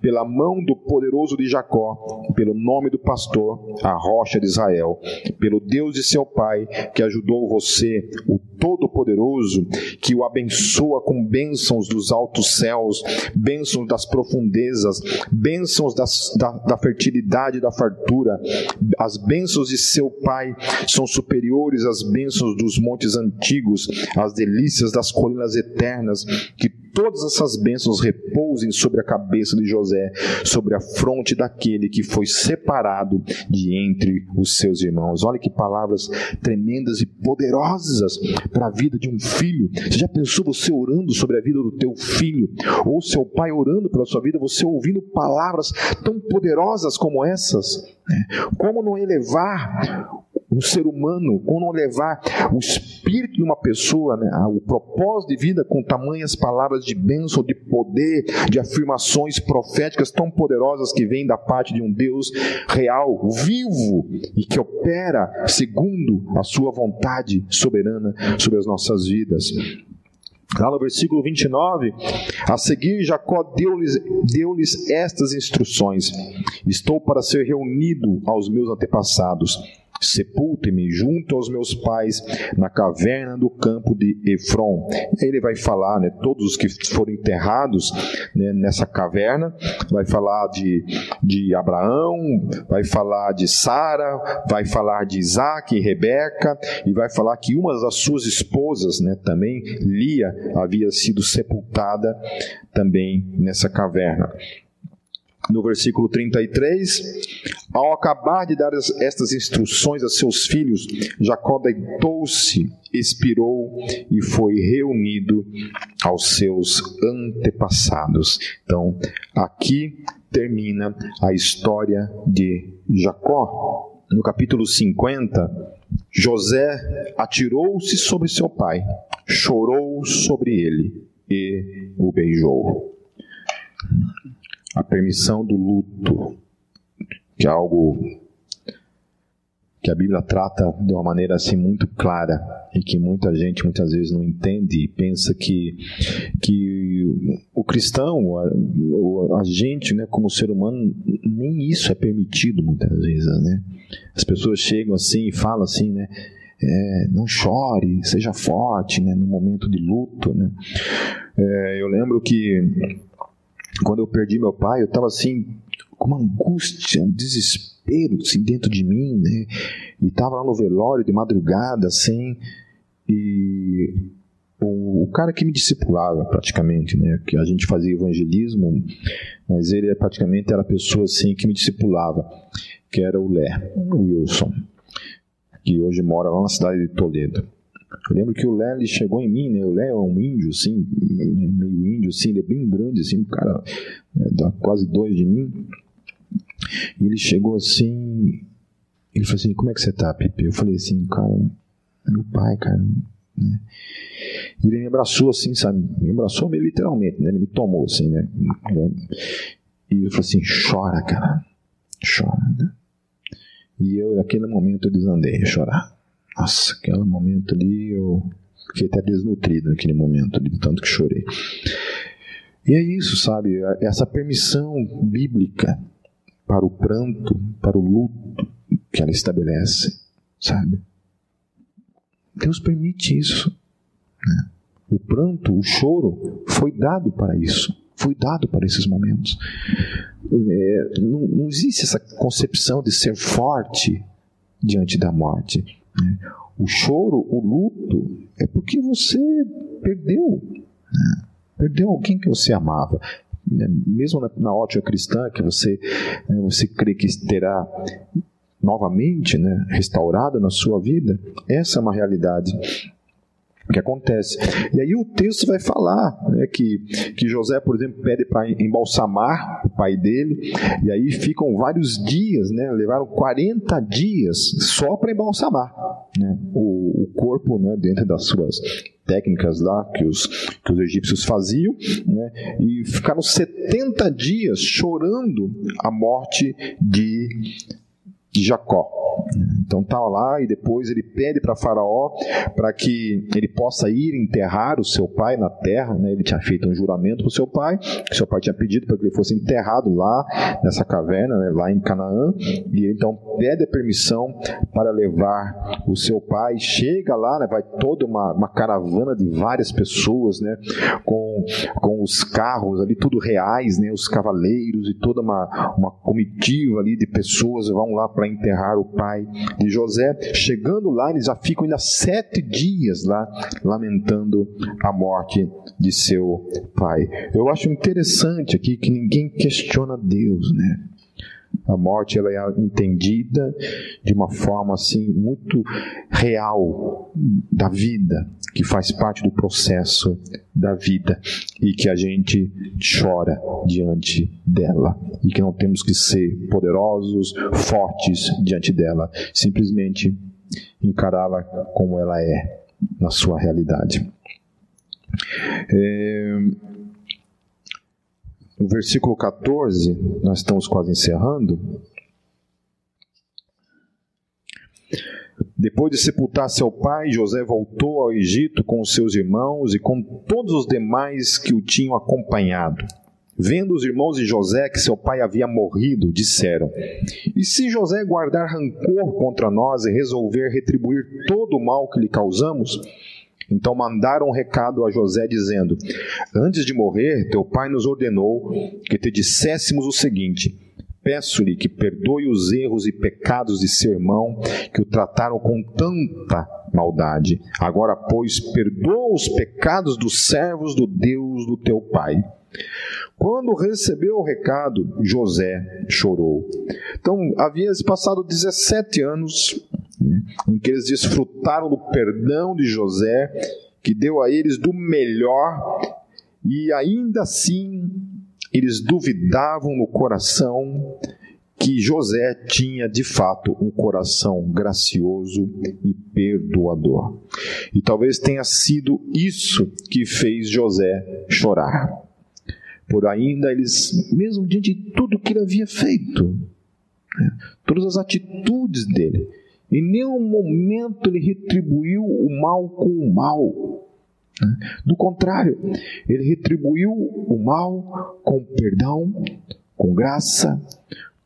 Speaker 1: pela mão do poderoso de Jacó, pelo nome do pastor, a rocha de Israel, pelo Deus de seu pai, que ajudou você, o Todo-Poderoso, que o abençoa com bênçãos dos altos céus, bênçãos das profundezas, bênçãos das, da, da fertilidade e da fartura. As bênçãos de seu pai são superiores às bênçãos dos montes antigos, às delícias das colinas eternas, que todas essas bênçãos repousem sobre a cabeça de José, sobre a fronte daquele que foi separado de entre os seus irmãos. Olha que palavras tremendas e poderosas para a vida de um filho. Você já pensou você orando sobre a vida do teu filho? Ou seu pai orando pela sua vida, você ouvindo palavras tão poderosas como essas? Como não elevar um ser humano, como levar o espírito de uma pessoa, né, o propósito de vida com tamanhas palavras de bênção, de poder, de afirmações proféticas tão poderosas que vêm da parte de um Deus real, vivo e que opera segundo a sua vontade soberana sobre as nossas vidas. Lá no versículo 29, a seguir Jacó deu-lhes deu estas instruções: Estou para ser reunido aos meus antepassados Sepulte-me junto aos meus pais na caverna do campo de Efron. Ele vai falar, né, todos os que foram enterrados né, nessa caverna, vai falar de, de Abraão, vai falar de Sara, vai falar de Isaac e Rebeca, e vai falar que uma das suas esposas, né, também, Lia, havia sido sepultada também nessa caverna no versículo 33, ao acabar de dar estas instruções a seus filhos, Jacó deitou-se, expirou e foi reunido aos seus antepassados. Então, aqui termina a história de Jacó. No capítulo 50, José atirou-se sobre seu pai, chorou sobre ele e o beijou a permissão do luto, que é algo que a Bíblia trata de uma maneira assim muito clara e que muita gente muitas vezes não entende e pensa que, que o cristão, a, a gente, né, como ser humano, nem isso é permitido muitas vezes, né? As pessoas chegam assim e falam assim, né? É, não chore, seja forte, né? No momento de luto, né? É, eu lembro que quando eu perdi meu pai, eu estava assim, com uma angústia, um desespero assim, dentro de mim, né? E estava lá no velório de madrugada, assim, e o, o, cara que me discipulava praticamente, né? Que a gente fazia evangelismo, mas ele praticamente era a pessoa assim que me discipulava, que era o Lé, o Wilson, que hoje mora lá na cidade de Toledo. Eu lembro que o Lé ele chegou em mim, né? O Lé é um índio, assim, meio índio, assim, ele é bem grande, assim, um cara né, dá quase dois de mim. E ele chegou assim, ele falou assim, como é que você tá, Pipe? Eu falei assim, cara, meu pai, cara, né? E ele me abraçou assim, sabe? Me abraçou meio literalmente, né? Ele me tomou assim, né? E ele falou assim, chora, cara, chora, né? E eu, naquele momento, eu desandei a chorar. Nossa, aquele momento ali eu fiquei até desnutrido naquele momento de tanto que chorei. E é isso, sabe? Essa permissão bíblica para o pranto, para o luto que ela estabelece, sabe? Deus permite isso. Né? O pranto, o choro, foi dado para isso. Foi dado para esses momentos. É, não, não existe essa concepção de ser forte diante da morte. O choro, o luto, é porque você perdeu. Né? Perdeu alguém que você amava. Né? Mesmo na, na ótica cristã, que você, né, você crê que terá novamente né, restaurado na sua vida, essa é uma realidade que acontece. E aí o texto vai falar né, que, que José, por exemplo, pede para embalsamar o pai dele, e aí ficam vários dias, né, levaram 40 dias só para embalsamar né, o, o corpo né, dentro das suas técnicas lá que os, que os egípcios faziam, né, e ficaram 70 dias chorando a morte de, de Jacó. Então tá lá e depois ele pede para Faraó para que ele possa ir enterrar o seu pai na terra. Né? Ele tinha feito um juramento para o seu pai, seu pai tinha pedido para que ele fosse enterrado lá nessa caverna, né? lá em Canaã. E ele então pede a permissão para levar o seu pai. Chega lá, né? vai toda uma, uma caravana de várias pessoas, né? com, com os carros ali, tudo reais, né? os cavaleiros e toda uma, uma comitiva ali de pessoas vão lá para enterrar o pai de José. Chegando lá, eles já ficam ainda sete dias lá, lamentando a morte de seu pai. Eu acho interessante aqui que ninguém questiona Deus, né? A morte ela é entendida de uma forma assim muito real da vida, que faz parte do processo da vida e que a gente chora diante dela e que não temos que ser poderosos, fortes diante dela, simplesmente encará-la como ela é na sua realidade. É, no versículo 14, nós estamos quase encerrando. Depois de sepultar seu pai, José voltou ao Egito com os seus irmãos e com todos os demais que o tinham acompanhado. Vendo os irmãos de José que seu pai havia morrido, disseram: E se José guardar rancor contra nós e resolver retribuir todo o mal que lhe causamos? Então mandaram um recado a José dizendo: Antes de morrer, teu pai nos ordenou que te disséssemos o seguinte: Peço-lhe que perdoe os erros e pecados de seu irmão, que o trataram com tanta maldade. Agora, pois, perdoa os pecados dos servos do Deus do teu pai. Quando recebeu o recado, José chorou. Então, havia passado 17 anos em que eles desfrutaram do perdão de José, que deu a eles do melhor, e ainda assim eles duvidavam no coração que José tinha de fato um coração gracioso e perdoador. E talvez tenha sido isso que fez José chorar. Por ainda eles, mesmo diante de tudo que ele havia feito, né, todas as atitudes dele, em nenhum momento ele retribuiu o mal com o mal. Né? Do contrário, ele retribuiu o mal com perdão, com graça,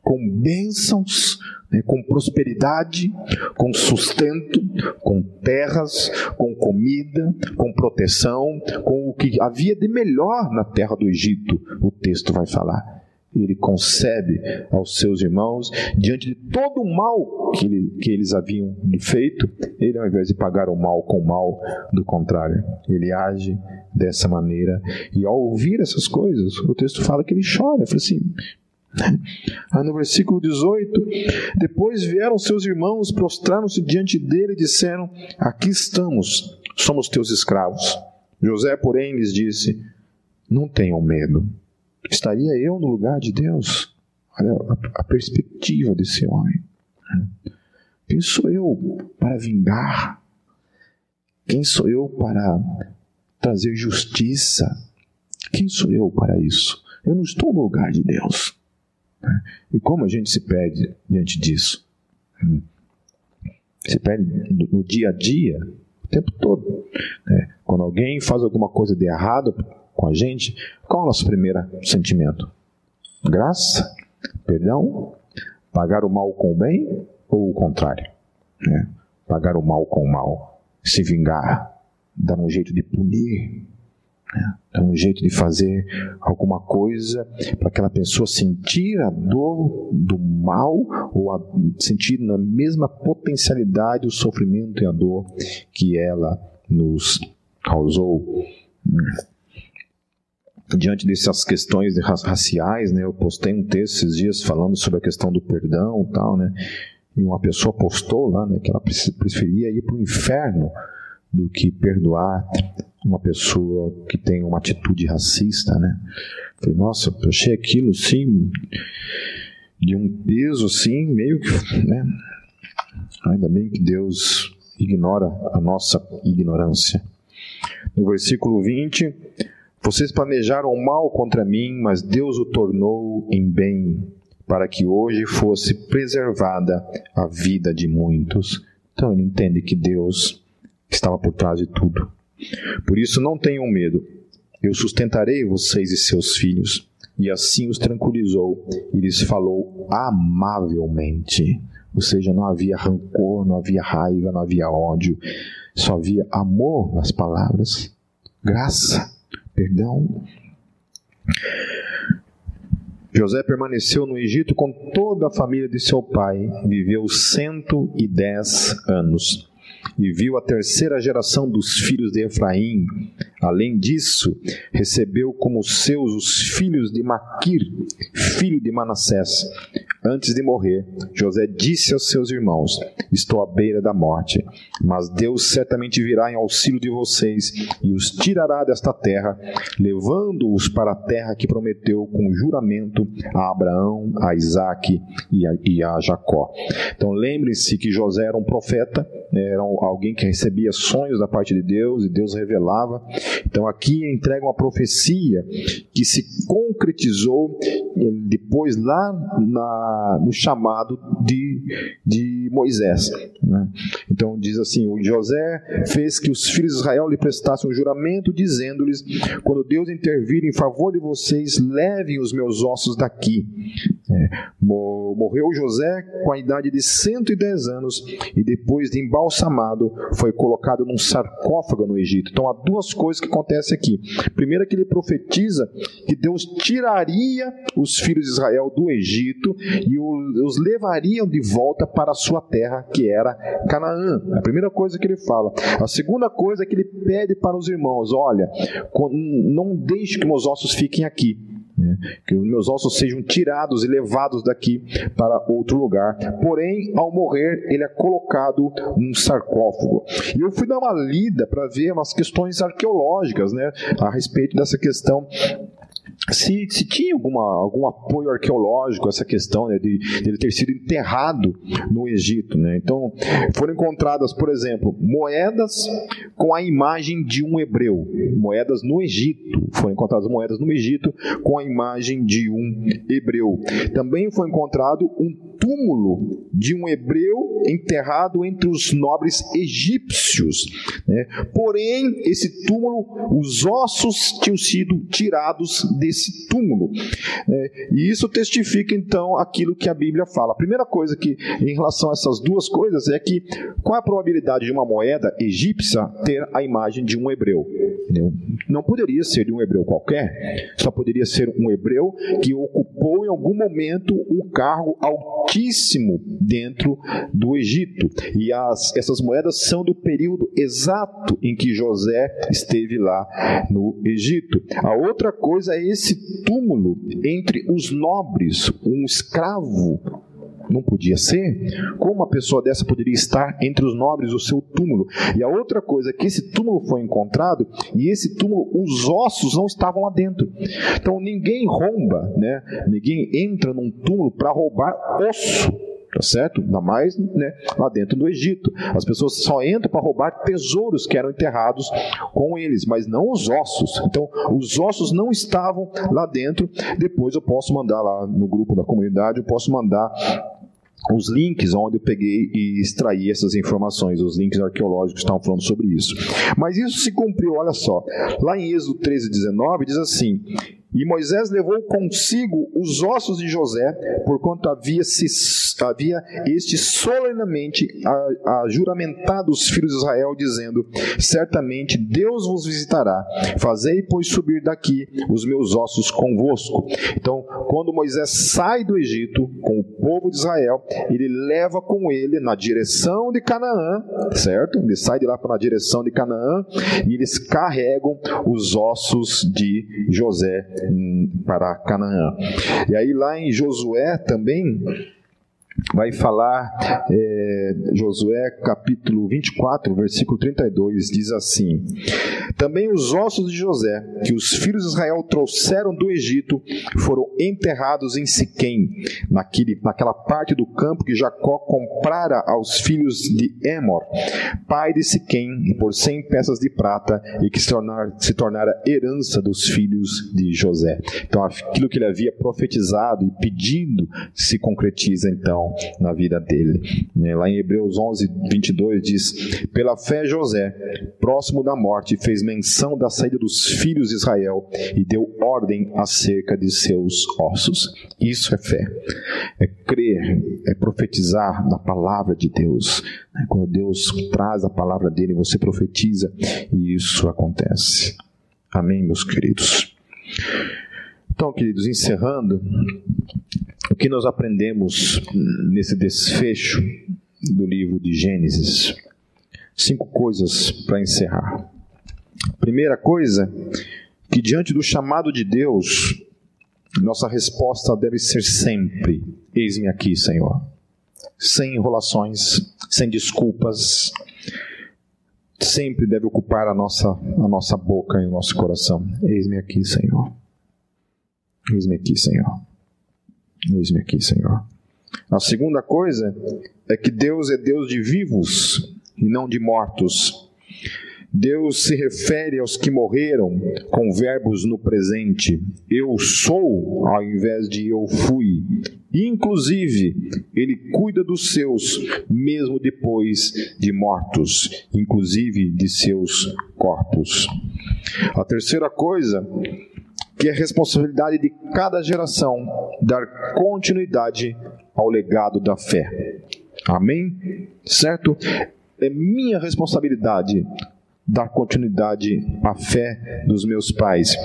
Speaker 1: com bênçãos, né, com prosperidade, com sustento, com terras, com comida, com proteção, com o que havia de melhor na terra do Egito, o texto vai falar ele concebe aos seus irmãos, diante de todo o mal que, ele, que eles haviam feito, ele, ao invés de pagar o mal com o mal, do contrário, ele age dessa maneira. E ao ouvir essas coisas, o texto fala que ele chora. Fala assim: Aí no versículo 18, depois vieram seus irmãos, prostraram-se diante dele e disseram: Aqui estamos, somos teus escravos. José, porém, lhes disse: Não tenham medo. Estaria eu no lugar de Deus? Olha a, perspectiva desse homem. Quem sou eu para vingar? Quem sou eu para trazer justiça? Quem sou eu para isso? Eu não estou no lugar de Deus. E como a gente se pede diante disso? Hum. Se pede no dia a dia, o tempo todo. Né? Quando alguém faz alguma coisa de errado com a gente, qual é o nosso primeiro sentimento? Graça? Perdão? Pagar o mal com o bem? Ou o contrário? Né? Pagar o mal com o mal? Se vingar? Dar um jeito de punir? É um jeito de fazer alguma coisa para aquela pessoa sentir a dor do mal ou a, sentir na mesma potencialidade o sofrimento e a dor que ela nos causou. Diante dessas questões raciais, né, eu postei um texto esses dias falando sobre a questão do perdão e tal, né, e uma pessoa postou lá né, que ela preferia ir para o inferno do que perdoar uma pessoa que tem uma atitude racista, né? Falei, nossa, eu achei aquilo sim de um peso assim, meio que, né? Ainda bem que Deus ignora a nossa ignorância. No versículo 20, vocês planejaram mal contra mim, mas Deus o tornou em bem, para que hoje fosse preservada a vida de muitos. Então ele entende que Deus estava por trás de tudo. Por isso não tenham medo. Eu sustentarei vocês e seus filhos. E assim os tranquilizou e lhes falou amavelmente. Ou seja, não havia rancor, não havia raiva, não havia ódio. Só havia amor nas palavras, graça, perdão. José permaneceu no Egito com toda a família de seu pai, viveu 110 anos e viu a terceira geração dos filhos de Efraim. Além disso, recebeu como seus os filhos de Maquir, filho de Manassés. Antes de morrer, José disse aos seus irmãos: Estou à beira da morte, mas Deus certamente virá em auxílio de vocês e os tirará desta terra, levando-os para a terra que prometeu com juramento a Abraão, a Isaac e a, e a Jacó. Então lembre-se que José era um profeta, né, era alguém que recebia sonhos da parte de Deus e Deus revelava. Então aqui entrega uma profecia que se concretizou eh, depois lá na no chamado de, de Moisés. Né? Então diz assim: o José fez que os filhos de Israel lhe prestassem um juramento, dizendo-lhes: quando Deus intervir em favor de vocês, levem os meus ossos daqui. É, morreu José com a idade de 110 anos e depois de embalsamado foi colocado num sarcófago no Egito. Então há duas coisas que acontecem aqui. Primeiro é que ele profetiza que Deus tiraria os filhos de Israel do Egito e os levariam de volta para a sua terra, que era Canaã. A primeira coisa que ele fala. A segunda coisa é que ele pede para os irmãos: olha, não deixe que meus ossos fiquem aqui. Né? Que os meus ossos sejam tirados e levados daqui para outro lugar. Porém, ao morrer, ele é colocado num sarcófago. E eu fui dar uma lida para ver umas questões arqueológicas né, a respeito dessa questão se, se tinha alguma, algum apoio arqueológico essa questão né, de, de, ele ter sido enterrado no Egito. Né? Então, foram encontradas, por exemplo, moedas com a imagem de um hebreu, moedas no Egito. Foram encontradas moedas no Egito com a imagem de um hebreu. Também foi encontrado um túmulo de um hebreu enterrado entre os nobres egípcios. Né? Porém, esse túmulo, os ossos tinham sido tirados desse túmulo. Né? E isso testifica então aquilo que a Bíblia fala. A primeira coisa que, em relação a essas duas coisas, é que qual é a probabilidade de uma moeda egípcia ter a imagem de um hebreu? Não poderia ser de um hebreu qualquer, só poderia ser um hebreu que ocupou em algum momento um cargo altíssimo dentro do Egito. E as, essas moedas são do período exato em que José esteve lá no Egito. A outra coisa é esse túmulo entre os nobres, um escravo não podia ser. Como uma pessoa dessa poderia estar entre os nobres o seu túmulo? E a outra coisa é que esse túmulo foi encontrado e esse túmulo, os ossos não estavam lá dentro. Então ninguém romba, né? Ninguém entra num túmulo para roubar osso tá certo? Ainda mais né, lá dentro do Egito. As pessoas só entram para roubar tesouros que eram enterrados com eles, mas não os ossos. Então, os ossos não estavam lá dentro. Depois eu posso mandar lá no grupo da comunidade, eu posso mandar os links onde eu peguei e extraí essas informações, os links arqueológicos estavam falando sobre isso. Mas isso se cumpriu, olha só. Lá em Êxodo 13, 19, diz assim: e Moisés levou consigo os ossos de José, porquanto havia, se, havia este solenemente a, juramentado os filhos de Israel, dizendo: Certamente Deus vos visitará, fazei, pois, subir daqui os meus ossos convosco. Então, quando Moisés sai do Egito com o povo de Israel, ele leva com ele na direção de Canaã, certo? Ele sai de lá para a direção de Canaã e eles carregam os ossos de José para Canaã. E aí lá em Josué também vai falar, é, Josué capítulo 24, versículo 32, diz assim: Também os ossos de José, que os filhos de Israel trouxeram do Egito, foram enterrados em Siquém, naquele, naquela parte do campo que Jacó comprara aos filhos de Emor, pai de Siquém, por cem peças de prata, e que se, tornar, se tornara herança dos filhos de José. Então aquilo que ele havia profetizado e pedindo se concretiza então na vida dele. Né, lá em Hebreus 11, 22 diz: Pela fé, José, próximo da morte, fez menção da saída dos filhos de Israel e deu ordem acerca de seus ossos. Isso é fé, é crer, é profetizar na palavra de Deus. Né, quando Deus traz a palavra dele, você profetiza e isso acontece. Amém, meus queridos. Então, queridos, encerrando, o que nós aprendemos nesse desfecho do livro de Gênesis? Cinco coisas para encerrar. Primeira coisa, que diante do chamado de Deus, nossa resposta deve ser sempre: Eis-me aqui, Senhor. Sem enrolações, sem desculpas. Sempre deve ocupar a nossa, a nossa boca e o nosso coração. Eis-me aqui, Senhor. Eis-me aqui, Senhor. Eis-me aqui, Senhor. A segunda coisa é que Deus é Deus de vivos e não de mortos. Deus se refere aos que morreram com verbos no presente. Eu sou, ao invés de eu fui. Inclusive, Ele cuida dos seus, mesmo depois de mortos, inclusive de seus corpos. A terceira coisa que é responsabilidade de cada geração dar continuidade ao legado da fé. Amém? Certo? É minha responsabilidade dar continuidade à fé dos meus pais.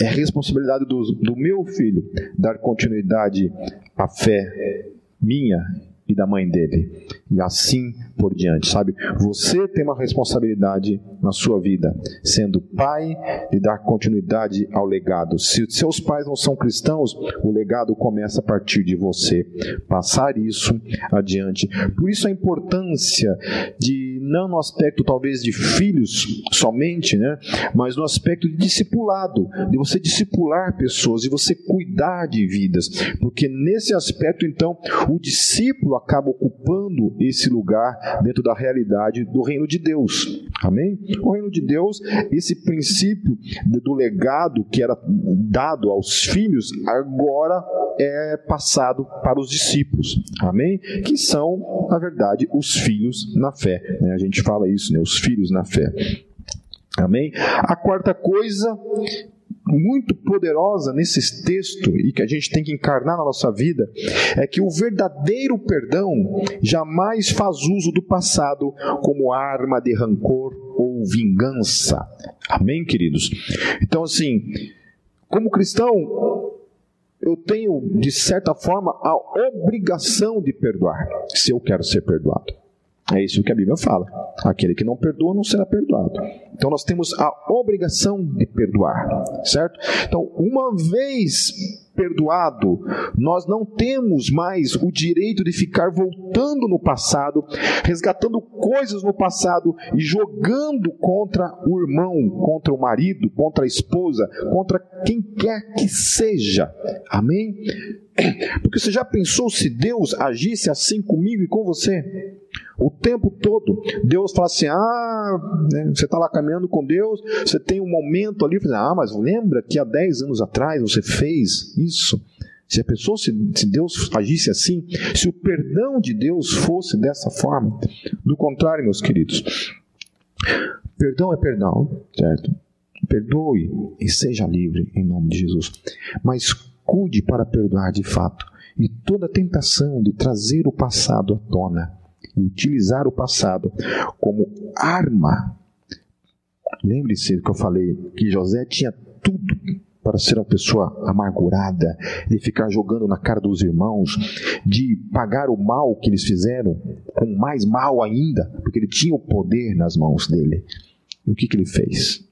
Speaker 1: É responsabilidade do, do meu filho dar continuidade à fé minha e da mãe dele. E assim por diante, sabe? Você tem uma responsabilidade na sua vida, sendo pai, de dar continuidade ao legado. Se seus pais não são cristãos, o legado começa a partir de você. Passar isso adiante. Por isso a importância de não no aspecto talvez de filhos somente, né? mas no aspecto de discipulado, de você discipular pessoas e você cuidar de vidas, porque nesse aspecto então o discípulo acaba ocupando esse lugar dentro da realidade do reino de Deus. Amém? O reino de Deus, esse princípio do legado que era dado aos filhos, agora é passado para os discípulos. Amém? Que são, na verdade, os filhos na fé. Né? A gente fala isso, né? Os filhos na fé. Amém? A quarta coisa muito poderosa nesse texto e que a gente tem que encarnar na nossa vida é que o verdadeiro perdão jamais faz uso do passado como arma de rancor ou vingança. Amém, queridos? Então, assim, como cristão, eu tenho, de certa forma, a obrigação de perdoar, se eu quero ser perdoado. É isso que a Bíblia fala. Aquele que não perdoa não será perdoado. Então nós temos a obrigação de perdoar, certo? Então, uma vez perdoado, nós não temos mais o direito de ficar voltando no passado, resgatando coisas no passado e jogando contra o irmão, contra o marido, contra a esposa, contra quem quer que seja. Amém? Porque você já pensou se Deus agisse assim comigo e com você? O tempo todo, Deus fala assim: ah, né, você está lá caminhando com Deus, você tem um momento ali, ah, mas lembra que há 10 anos atrás você fez isso? Se a pessoa, se, se Deus agisse assim, se o perdão de Deus fosse dessa forma, do contrário, meus queridos, perdão é perdão, certo? Perdoe e seja livre em nome de Jesus. Mas cuide para perdoar de fato. E toda tentação de trazer o passado à tona e utilizar o passado como arma. Lembre-se do que eu falei, que José tinha tudo para ser uma pessoa amargurada, de ficar jogando na cara dos irmãos, de pagar o mal que eles fizeram com mais mal ainda, porque ele tinha o poder nas mãos dele. E o que, que ele fez?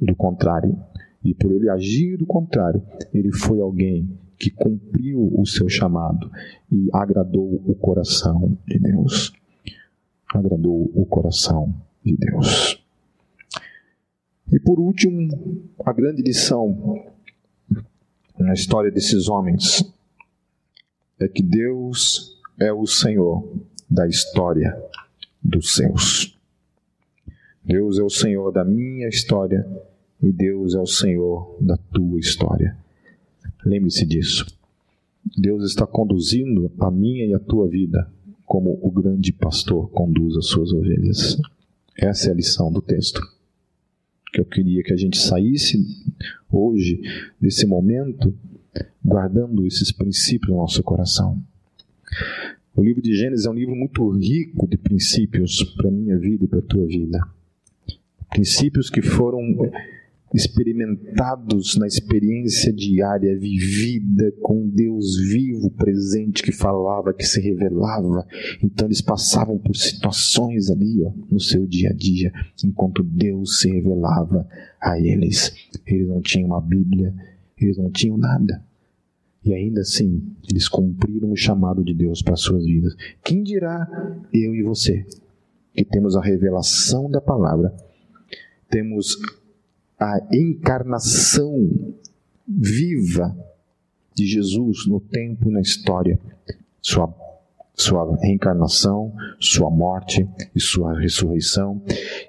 Speaker 1: Do contrário, e por ele agir do contrário, ele foi alguém que cumpriu o seu chamado e agradou o coração de Deus. Agradou o coração de Deus. E por último, a grande lição na história desses homens é que Deus é o Senhor da história dos seus. Deus é o Senhor da minha história e Deus é o Senhor da tua história. Lembre-se disso. Deus está conduzindo a minha e a tua vida como o grande pastor conduz as suas ovelhas. Essa é a lição do texto. Que eu queria que a gente saísse hoje desse momento guardando esses princípios no nosso coração. O livro de Gênesis é um livro muito rico de princípios para a minha vida e para a tua vida. Princípios que foram experimentados na experiência diária vivida com Deus vivo, presente, que falava, que se revelava. Então eles passavam por situações ali, ó, no seu dia a dia, enquanto Deus se revelava a eles. Eles não tinham uma Bíblia, eles não tinham nada. E ainda assim, eles cumpriram o chamado de Deus para as suas vidas. Quem dirá eu e você, que temos a revelação da palavra, temos a encarnação viva de Jesus no tempo e na história, sua, sua reencarnação, sua morte e sua ressurreição,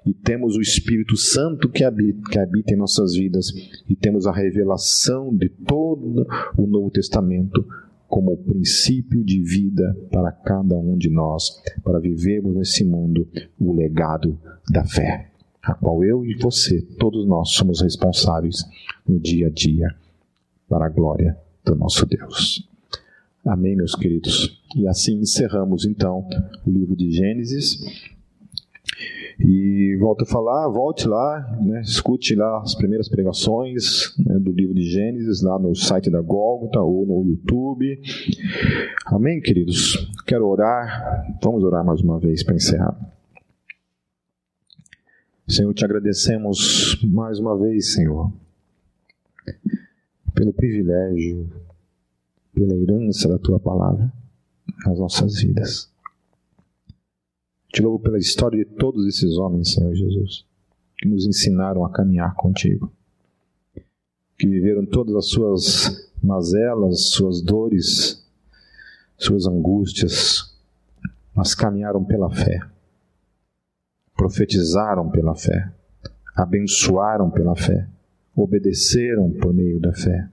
Speaker 1: e temos o Espírito Santo que habita, que habita em nossas vidas, e temos a revelação de todo o Novo Testamento como princípio de vida para cada um de nós, para vivermos nesse mundo o legado da fé a qual eu e você, todos nós, somos responsáveis no dia a dia para a glória do nosso Deus. Amém, meus queridos. E assim encerramos então o livro de Gênesis. E volto a falar, volte lá, né, escute lá as primeiras pregações né, do livro de Gênesis, lá no site da Gólgota ou no YouTube. Amém, queridos? Quero orar, vamos orar mais uma vez para encerrar. Senhor, te agradecemos mais uma vez, Senhor, pelo privilégio, pela herança da tua palavra nas nossas vidas. Te louvo pela história de todos esses homens, Senhor Jesus, que nos ensinaram a caminhar contigo, que viveram todas as suas mazelas, suas dores, suas angústias, mas caminharam pela fé profetizaram pela fé, abençoaram pela fé, obedeceram por meio da fé,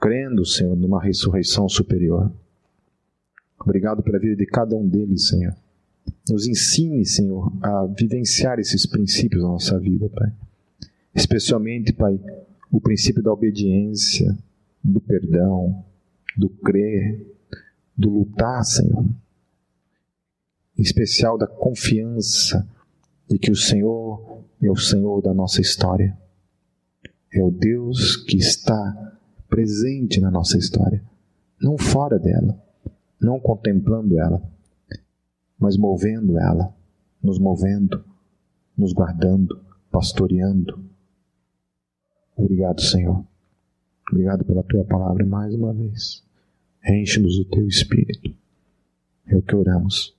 Speaker 1: crendo, Senhor, numa ressurreição superior. Obrigado pela vida de cada um deles, Senhor. Nos ensine, Senhor, a vivenciar esses princípios na nossa vida, Pai. Especialmente, Pai, o princípio da obediência, do perdão, do crer, do lutar, Senhor. Em especial da confiança de que o Senhor é o Senhor da nossa história. É o Deus que está presente na nossa história, não fora dela, não contemplando ela, mas movendo ela, nos movendo, nos guardando, pastoreando. Obrigado, Senhor. Obrigado pela tua palavra mais uma vez. Enche-nos o teu espírito. É o que oramos,